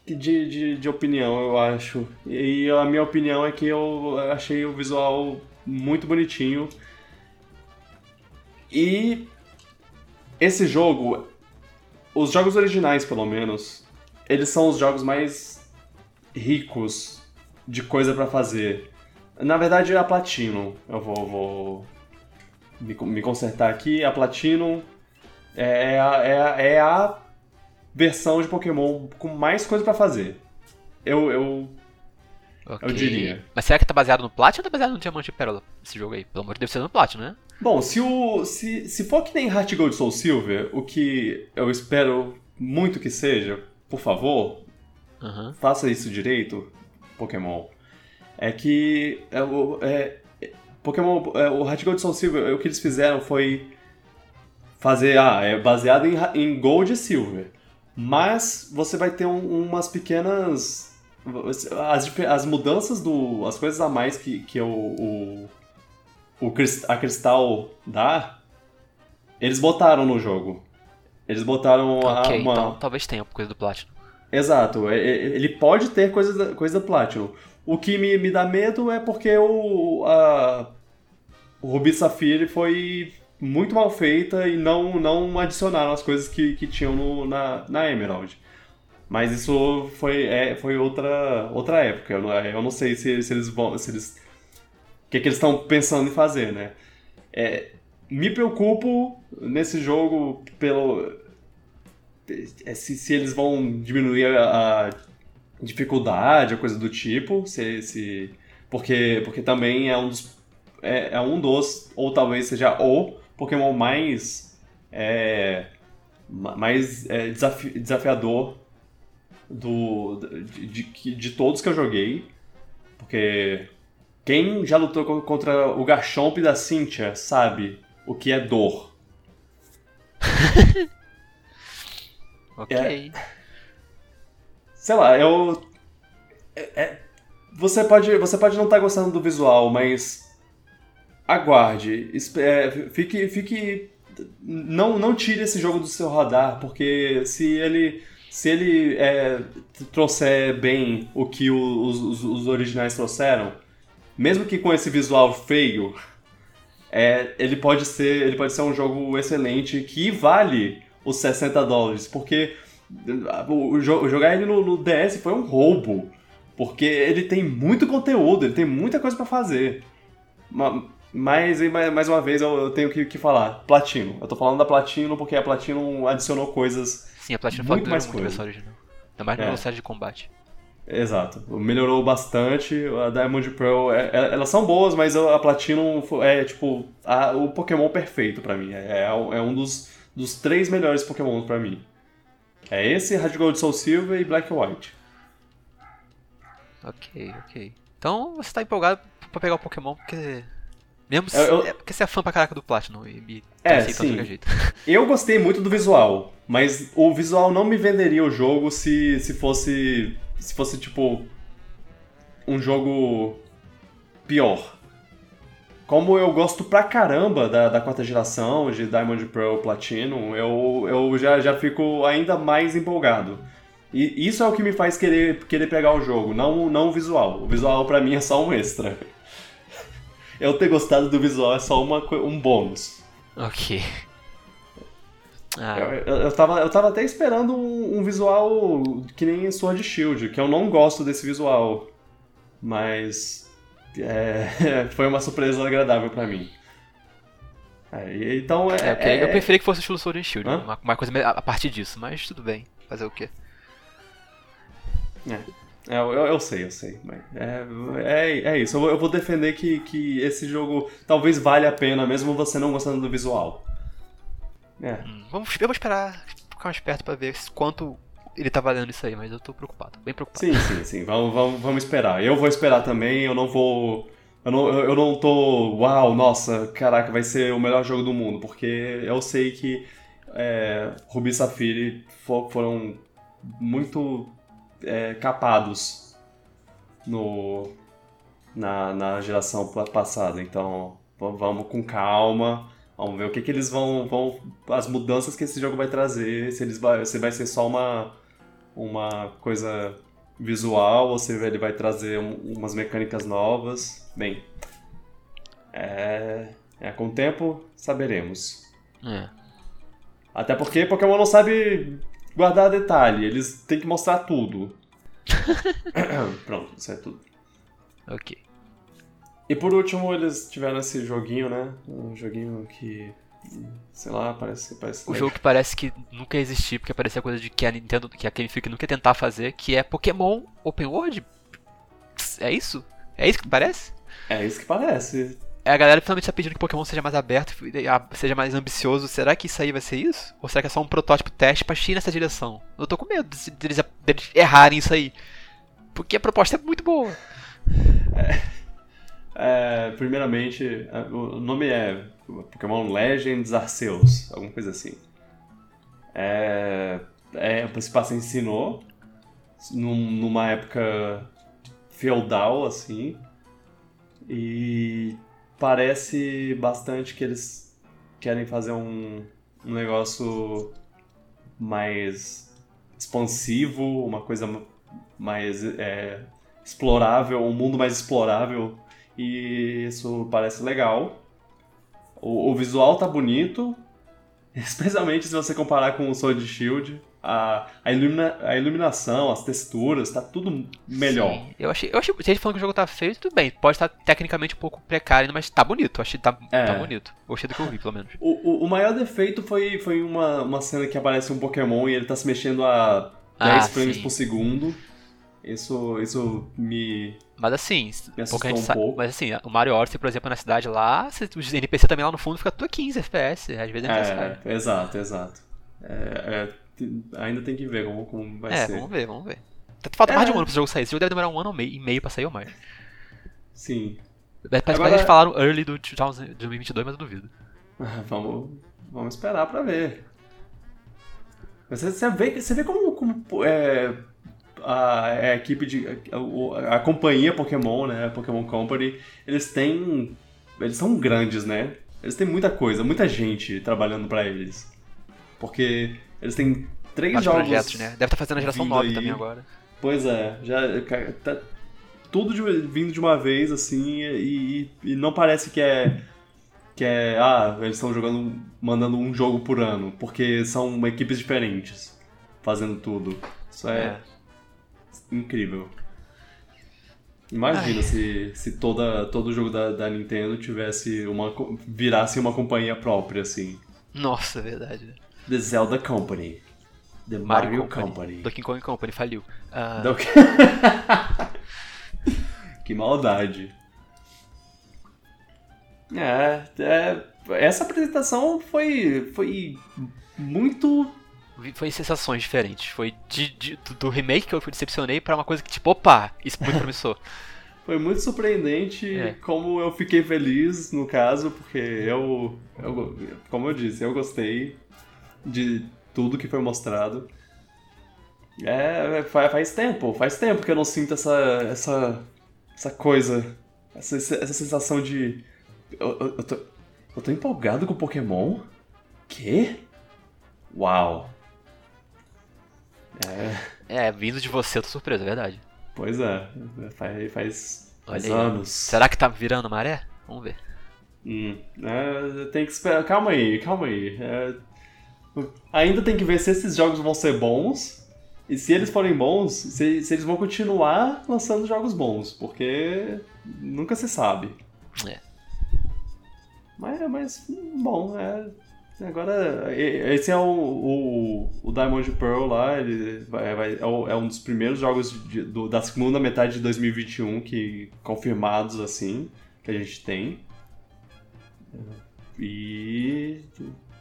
de, de, de, opinião, eu acho. E a minha opinião é que eu achei o visual muito bonitinho. E esse jogo, os jogos originais pelo menos, eles são os jogos mais ricos de coisa para fazer. Na verdade, a Platinum. Eu vou, vou me, me, consertar aqui. A Platinum é, é a, é, é a versão de Pokémon com mais coisa para fazer. Eu, eu, okay. eu diria. Mas será que tá baseado no Platinum ou tá baseado no Diamante e Pérola? Esse jogo aí? Pelo amor de Deus, deve ser no Platinum, né? Bom, se, o, se, se for que nem Heart Gold Soul Silver, o que eu espero muito que seja, por favor, uhum. faça isso direito, Pokémon. É que é, é, Pokémon, é, o Heart Gold Soul Silver, o que eles fizeram foi fazer, ah, é baseado em, em Gold e Silver. Mas você vai ter um, umas pequenas. As, as mudanças do. as coisas a mais que, que o, o, o a Cristal dá, eles botaram no jogo. Eles botaram okay, uma. Então talvez tenha coisa do Platinum. Exato, é, é, ele pode ter coisa da, coisa do Platinum. O que me, me dá medo é porque o, a, o Ruby Safire foi muito mal feita e não, não adicionaram as coisas que, que tinham no, na, na Emerald. Mas isso foi, é, foi outra, outra época. Eu não, eu não sei se, se eles vão. Se eles, o que, é que eles estão pensando em fazer, né? É, me preocupo nesse jogo pelo. É, se, se eles vão diminuir a, a dificuldade ou coisa do tipo. Se, se, porque, porque também é um dos. É, é um dos, ou talvez seja o Pokémon mais é, mais é, desafi desafiador do, de, de, de, todos que eu joguei. Porque quem já lutou contra o Garchomp da Cynthia sabe o que é dor. (laughs) ok. É, sei lá, eu. É, é, você, pode, você pode não estar tá gostando do visual, mas aguarde. É, fique, fique. Não, não tire esse jogo do seu radar, porque se ele. Se ele é, trouxer bem o que os, os, os, originais trouxeram, mesmo que com esse visual feio, é, ele, pode ser, ele pode ser um jogo excelente que vale os 60 dólares, porque o, jogar ele no, no DS foi um roubo, porque ele tem muito conteúdo, ele tem muita coisa para fazer. Mas, mais uma vez, eu tenho que, que falar. Platino. Eu tô falando da Platino porque a Platino adicionou coisas. Sim, a Platino muito mais muito coisa. original. Ainda mais na é. velocidade de combate. Exato. Melhorou bastante. A Diamond Pearl, é, é, elas são boas, mas a Platino é tipo a, o Pokémon perfeito para mim. É, é, é, um dos, dos três melhores Pokémon para mim. É esse, Red Gold Soul Silver e Black White. Ok, ok. Então você tá empolgado pra pegar o Pokémon porque mesmo se, eu, é porque você é fã pra caraca do Platinum e me é, sim. jeito. (laughs) (laughs) Eu gostei muito do visual, mas o visual não me venderia o jogo se, se fosse. Se fosse tipo. Um jogo pior. Como eu gosto pra caramba da, da quarta geração, de Diamond Pearl Platinum, eu, eu já, já fico ainda mais empolgado. E isso é o que me faz querer, querer pegar o jogo, não, não o visual. O visual pra mim é só um extra (laughs) eu ter gostado do visual é só uma, um bônus. Ok. Ah. Eu, eu, eu, tava, eu tava até esperando um, um, visual que nem Sword Shield, que eu não gosto desse visual. Mas. É, (laughs) foi uma surpresa agradável para mim. É, então é. é, okay. Eu preferi que fosse estilo Sword Shield, uma, uma, coisa a partir disso, mas tudo bem. Fazer o quê? É. É, eu, eu, sei, eu sei. É, é, é isso. Eu vou, eu vou, defender que, que esse jogo talvez valha a pena, mesmo você não gostando do visual. É. Hum, vamos, eu vou esperar ficar mais perto pra ver quanto ele tá valendo isso aí, mas eu tô preocupado, bem preocupado. Sim, sim, sim. Vamos, vamos, vamos esperar. Eu vou esperar também, eu não vou. Eu não, eu não tô. Uau, nossa, caraca, vai ser o melhor jogo do mundo, porque eu sei que é, Ruby e Safiri foram muito é, capados no, na, na geração passada. Então, vamos com calma. Vamos ver o que, que eles vão, vão. As mudanças que esse jogo vai trazer. Se, eles vai, se vai ser só uma, uma coisa visual ou se ele vai trazer um, umas mecânicas novas. Bem. É, é, com o tempo saberemos. É. Até porque Pokémon não sabe guardar detalhe, eles têm que mostrar tudo. (coughs) Pronto, isso é tudo. Ok. E por último, eles tiveram esse joguinho, né? Um joguinho que. Sei lá, parece. parece o jogo que parece que nunca ia existir, porque parecia coisa de que a Nintendo, que a Game nunca ia tentar fazer, que é Pokémon Open World. É isso? É isso que parece? É isso que parece. É, a galera finalmente está pedindo que Pokémon seja mais aberto, seja mais ambicioso. Será que isso aí vai ser isso? Ou será que é só um protótipo teste pra ir nessa direção? Eu tô com medo deles, deles errarem isso aí. Porque a proposta é muito boa. É. É, primeiramente, é, o nome é Pokémon Legends Arceus, alguma coisa assim. É, é, se passa em Sinnoh, num, numa época feudal, assim, e parece bastante que eles querem fazer um, um negócio mais expansivo, uma coisa mais é, explorável, um mundo mais explorável e isso parece legal. O, o visual tá bonito, (laughs) especialmente se você comparar com o Sword Shield. A, a, ilumina, a iluminação, as texturas, tá tudo melhor. Sim. Eu achei, eu achei. Se a gente falando que o jogo tá feio, tudo bem. Pode estar tecnicamente um pouco precário, mas tá bonito. Achei que tá, é. tá bonito. Gostei do que eu vi, pelo menos. O, o, o, maior defeito foi, foi uma, uma cena que aparece um Pokémon e ele tá se mexendo a 10 ah, frames sim. por segundo. Isso, isso me. Mas assim, me pouca gente um sabe, mas assim, o Mario Odyssey, por exemplo, na cidade lá, os NPC também lá no fundo fica tudo 15 FPS, às vezes é, é Exato, exato. É, é, ainda tem que ver como, como vai é, ser. É, vamos ver, vamos ver. Falta mais de um é. ano pro jogo sair. Esse jogo deve demorar um ano e meio pra sair ou mais. Sim. Parece Agora... que eles falaram early do 2022, mas eu duvido. vamos, vamos esperar pra ver. Você, você, vê, você vê como, como é, a, a equipe de. A, a, companhia Pokémon, né? A Pokémon Company, eles têm. Eles são grandes, né? Eles têm muita coisa, muita gente trabalhando para eles. Porque eles têm três jogos. projetos, né? Deve estar tá fazendo a geração 9 aí. também agora. Pois é, já tá tudo de, vindo de uma vez, assim, e, e não parece que é. Que é. Ah, eles estão jogando. mandando um jogo por ano. Porque são equipes diferentes fazendo tudo. Isso é. é incrível. Imagina se, se toda, todo jogo da, da Nintendo tivesse uma. virasse uma companhia própria, assim. Nossa, é verdade. The Zelda Company. The Mario, Mario Company. Company. Donkey Kong Company faliu. Uh... Donkey... (laughs) que maldade. É, é, essa apresentação foi, foi muito foi sensações diferentes. Foi de, de, do remake que eu decepcionei para uma coisa que, tipo, opa, isso é muito promissor. (laughs) Foi muito surpreendente é. como eu fiquei feliz, no caso, porque eu, eu, como eu disse, eu gostei de tudo que foi mostrado. É, faz tempo, faz tempo que eu não sinto essa, essa, essa coisa, essa, essa sensação de. Eu, eu, eu, tô, eu tô empolgado com Pokémon? Que? Uau! É. É, vindo de você, eu tô surpreso, é verdade. Pois é, faz, faz, faz anos. Será que tá virando maré? Vamos ver. Hum, é, tem que esperar. Calma aí, calma aí. É, ainda tem que ver se esses jogos vão ser bons. E se eles forem bons, se, se eles vão continuar lançando jogos bons. Porque nunca se sabe. É. Mas, mas bom, é, Agora, esse é o, o, o Diamond Pearl lá, ele vai, vai, é, é, um dos primeiros jogos de, do, da segunda metade de 2021 que confirmados assim, que a gente tem. E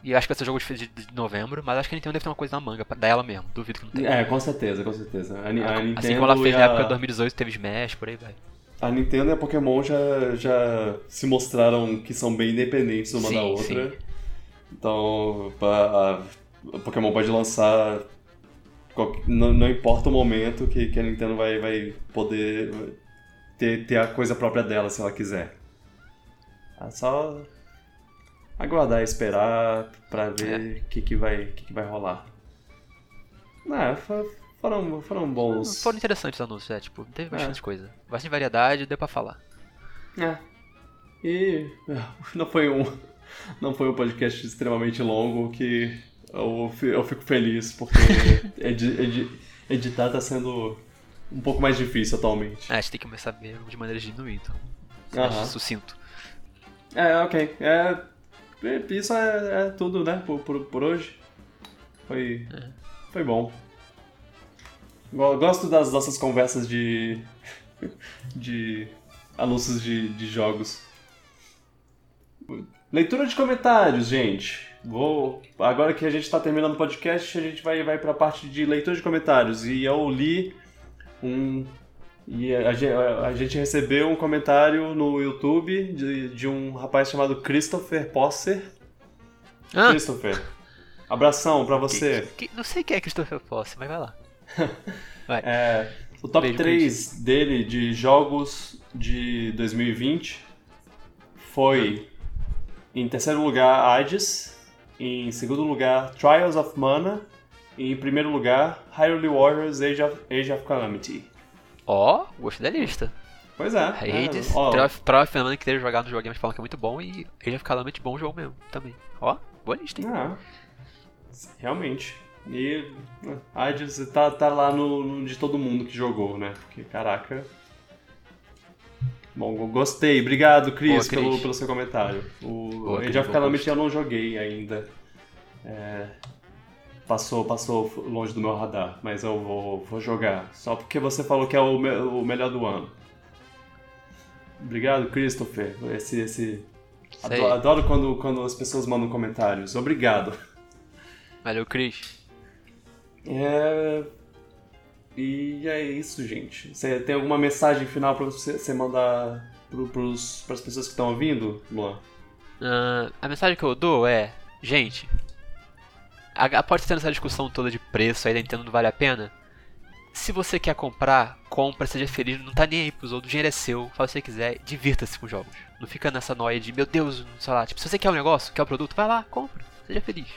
E acho que vai ser jogo de, de, de novembro, mas acho que a Nintendo deve ter uma coisa na manga pra, dela mesmo. Duvido que não tenha. É, com certeza, com certeza. A, a Nintendo assim como ela fez a... na época de 2018, teve Smash, por aí vai. A Nintendo e a Pokémon já, já se mostraram que são bem independentes uma sim, da outra. Sim. Então, a, a Pokémon pode lançar. Não, não, importa o momento que, que a Nintendo vai, vai poder ter, ter a coisa própria dela se ela quiser. É só aguardar esperar pra ver o é. que, que, vai, que, que vai rolar. Não, foram, foram bons. Foram interessantes os anúncios, é, tipo, teve bastante é. coisa. Bastante variedade, deu pra falar. É. E (laughs) não foi um. Não foi um podcast extremamente longo que eu, eu fico feliz, porque (laughs) edi, edi, editar tá sendo um pouco mais difícil atualmente. É, a gente tem que começar ver de maneira diminuir, então. Sucinto. É, ok. É, isso é, é tudo, né, por, por, por hoje. Foi, é. foi bom. Gosto das nossas conversas de. (laughs) de anúncios de, de jogos. Leitura de comentários, gente. Vou. Agora que a gente está terminando o podcast, a gente vai, vai para a parte de leitura de comentários. E eu li um. E a, a, a gente recebeu um comentário no YouTube de, de um rapaz chamado Christopher Posser. Ah. Christopher, abração pra você. Que, que, não sei quem é Christopher Posser, mas vai lá. (laughs) Vai. É, o top Beijo 3 dele de jogos de 2020 foi em terceiro lugar Hades, em segundo lugar Trials of Mana e em primeiro lugar Hyrule Warriors Age of, Age of Calamity. Ó, oh, gostei da lista. Pois é. Hades, é, oh. Trial of Mana que queria jogar no jogo, mas falam que é muito bom e Age of Calamity bom jogo mesmo também. Ó, boa lista, hein? Ah, realmente. E Hades tá, tá lá no, no, de todo mundo que jogou, né? Porque, caraca. Bom, gostei. Obrigado, Cris, Boa, pelo, pelo seu comentário. O Boa, Age of Calamity eu não joguei ainda. É, passou, passou longe do meu radar, mas eu vou, vou jogar. Só porque você falou que é o, me, o melhor do ano. Obrigado, Christopher. Esse, esse... Adoro, adoro, quando, quando as pessoas mandam comentários. Obrigado. Valeu, Cris. É... E é isso, gente. Você tem alguma mensagem final para você, você mandar para as pessoas que estão ouvindo, Luan? Uh, a mensagem que eu dou é: gente, pode ter essa discussão toda de preço aí da Nintendo não vale a pena. Se você quer comprar, compra, seja feliz, não tá nem aí pros outros, o dinheiro é seu, faz o que você quiser, divirta-se com jogos. Não fica nessa noia de, meu Deus, sei lá, tipo, se você quer um negócio, quer um produto, vai lá, compra, seja feliz.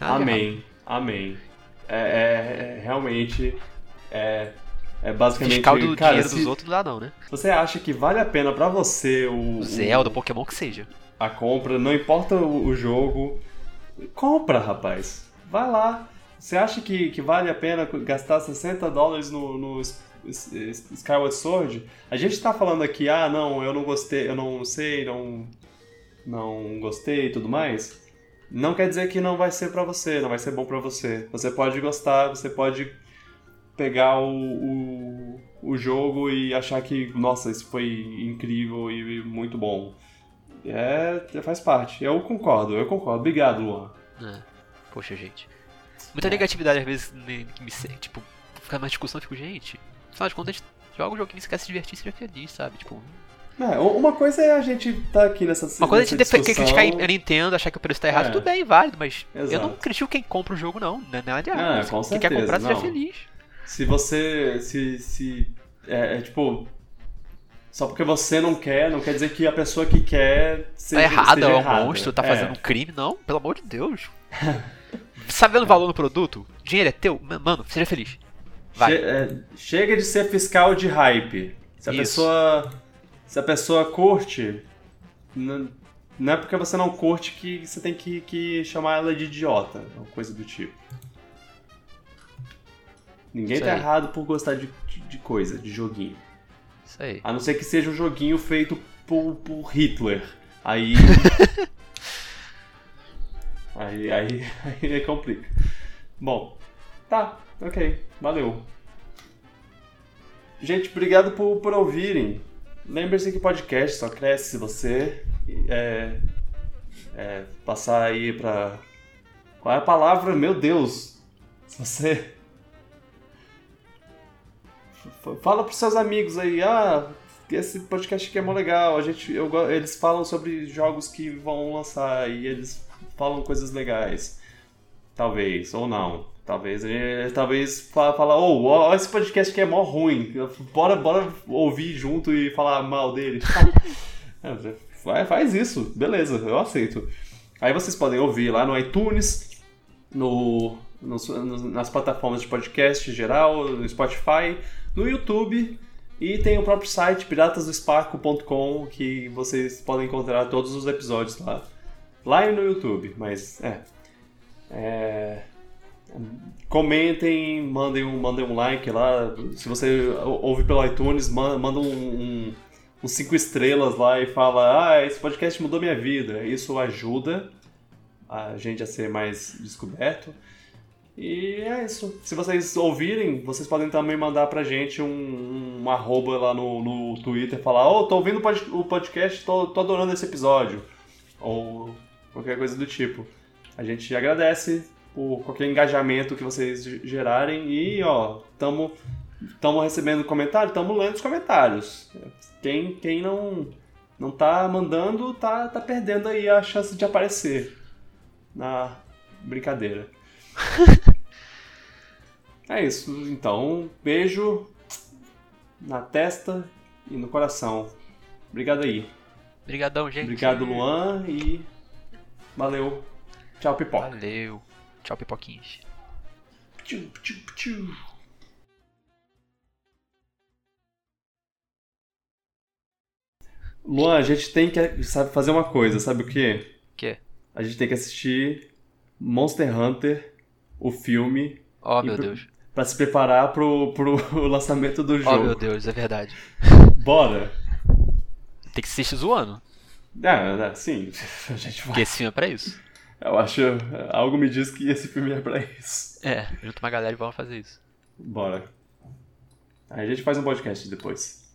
Amém, amém. É, é, é, realmente é, é basicamente. Fiscal do cara, dinheiro se, dos outros não dá, não, né? Você acha que vale a pena para você o. O Zelda, o Pokémon que seja. A compra, não importa o, o jogo. Compra, rapaz. Vai lá. Você acha que, que vale a pena gastar 60 dólares no, no Skyward Sword? A gente tá falando aqui, ah, não, eu não gostei, eu não sei, não, não gostei e tudo mais não quer dizer que não vai ser para você, não vai ser bom para você. Você pode gostar, você pode pegar o, o, o, jogo e achar que, nossa, isso foi incrível e muito bom. É, faz parte. Eu concordo, eu concordo. Obrigado, Luan. É. Poxa, gente. Muita é. negatividade às vezes me, me tipo, ficar na discussão, eu fico, gente, afinal de contas, a gente joga o joguinho, você quer se divertir, seja feliz, sabe? Tipo, é, uma coisa é a gente tá aqui nessa Uma coisa é a gente criticar a Nintendo, achar que o preço tá errado, é. tudo bem, válido, mas Exato. eu não critico quem compra o jogo, não. Não é nada de errado. É, com quem quer comprar, seja feliz. Se você. Se. se é, é, tipo. Só porque você não quer, não quer dizer que a pessoa que quer seja, tá errada, é um monstro, tá fazendo é. um crime. Não, pelo amor de Deus. (laughs) Sabendo o valor no produto, dinheiro é teu, mano, seja feliz. Vai. Che é, chega de ser fiscal de hype. Se a Isso. pessoa se a pessoa curte, não é porque você não curte que você tem que, que chamar ela de idiota, ou coisa do tipo. Ninguém Isso tá aí. errado por gostar de, de, de, coisa, de joguinho. Isso aí. A não ser que seja um joguinho feito por, por Hitler. Aí. (laughs) aí, aí, (laughs) aí complica. Bom, tá, ok, valeu. Gente, obrigado por, por ouvirem. Lembre-se que podcast só cresce se você é, é, passar aí para Qual é a palavra? Meu Deus! Se você. Fala pros seus amigos aí, ah, esse podcast aqui é mó legal. A gente, eu, eles falam sobre jogos que vão lançar e eles falam coisas legais. Talvez, ou não. Talvez, talvez fala, oh, ó, esse podcast aqui é mó ruim. Bora, bora ouvir junto e falar mal dele. (laughs) é, faz isso, beleza, eu aceito. Aí vocês podem ouvir lá no iTunes, no, no, nas plataformas de podcast geral, no Spotify, no YouTube e tem o próprio site piratasdoesparco.com que vocês podem encontrar todos os episódios lá. Lá e no YouTube, mas é. é comentem, mandem um, mandem um like lá. Se você ouve pelo iTunes, manda, um, um, um cinco estrelas lá e fala: Ah, esse podcast mudou minha vida. Isso ajuda a gente a ser mais descoberto. E é isso. Se vocês ouvirem, vocês podem também mandar pra gente um, um arroba lá no, no Twitter, falar, ô, oh, tô ouvindo o podcast, tô, tô adorando esse episódio. Ou qualquer coisa do tipo. A gente agradece por qualquer engajamento que vocês gerarem e, ó, tamo, tamo recebendo comentários, tamo lendo os comentários. Quem, quem não, não tá mandando, tá, tá perdendo aí a chance de aparecer na brincadeira. (laughs) é isso. Então, beijo na testa e no coração. Obrigado aí. Obrigadão, gente. Obrigado, Luan, e valeu. Tchau, pipoca. Valeu. Tchau, pipoquinhas. Tchum, tchum, tchum. Luan, a gente tem que sabe, fazer uma coisa, sabe o quê? O quê? A gente tem que assistir Monster Hunter, o filme. Oh, meu Deus. Pra se preparar pro, pro (laughs) lançamento do jogo. Oh, meu Deus, é verdade. Bora! Tem que assistir zoando. É, é, sim. (laughs) A gente vai. Porque esse filme é pra isso. Eu acho. Algo me diz que esse filme é pra isso. É, junto uma galera e vamos fazer isso. Bora. Aí a gente faz um podcast depois.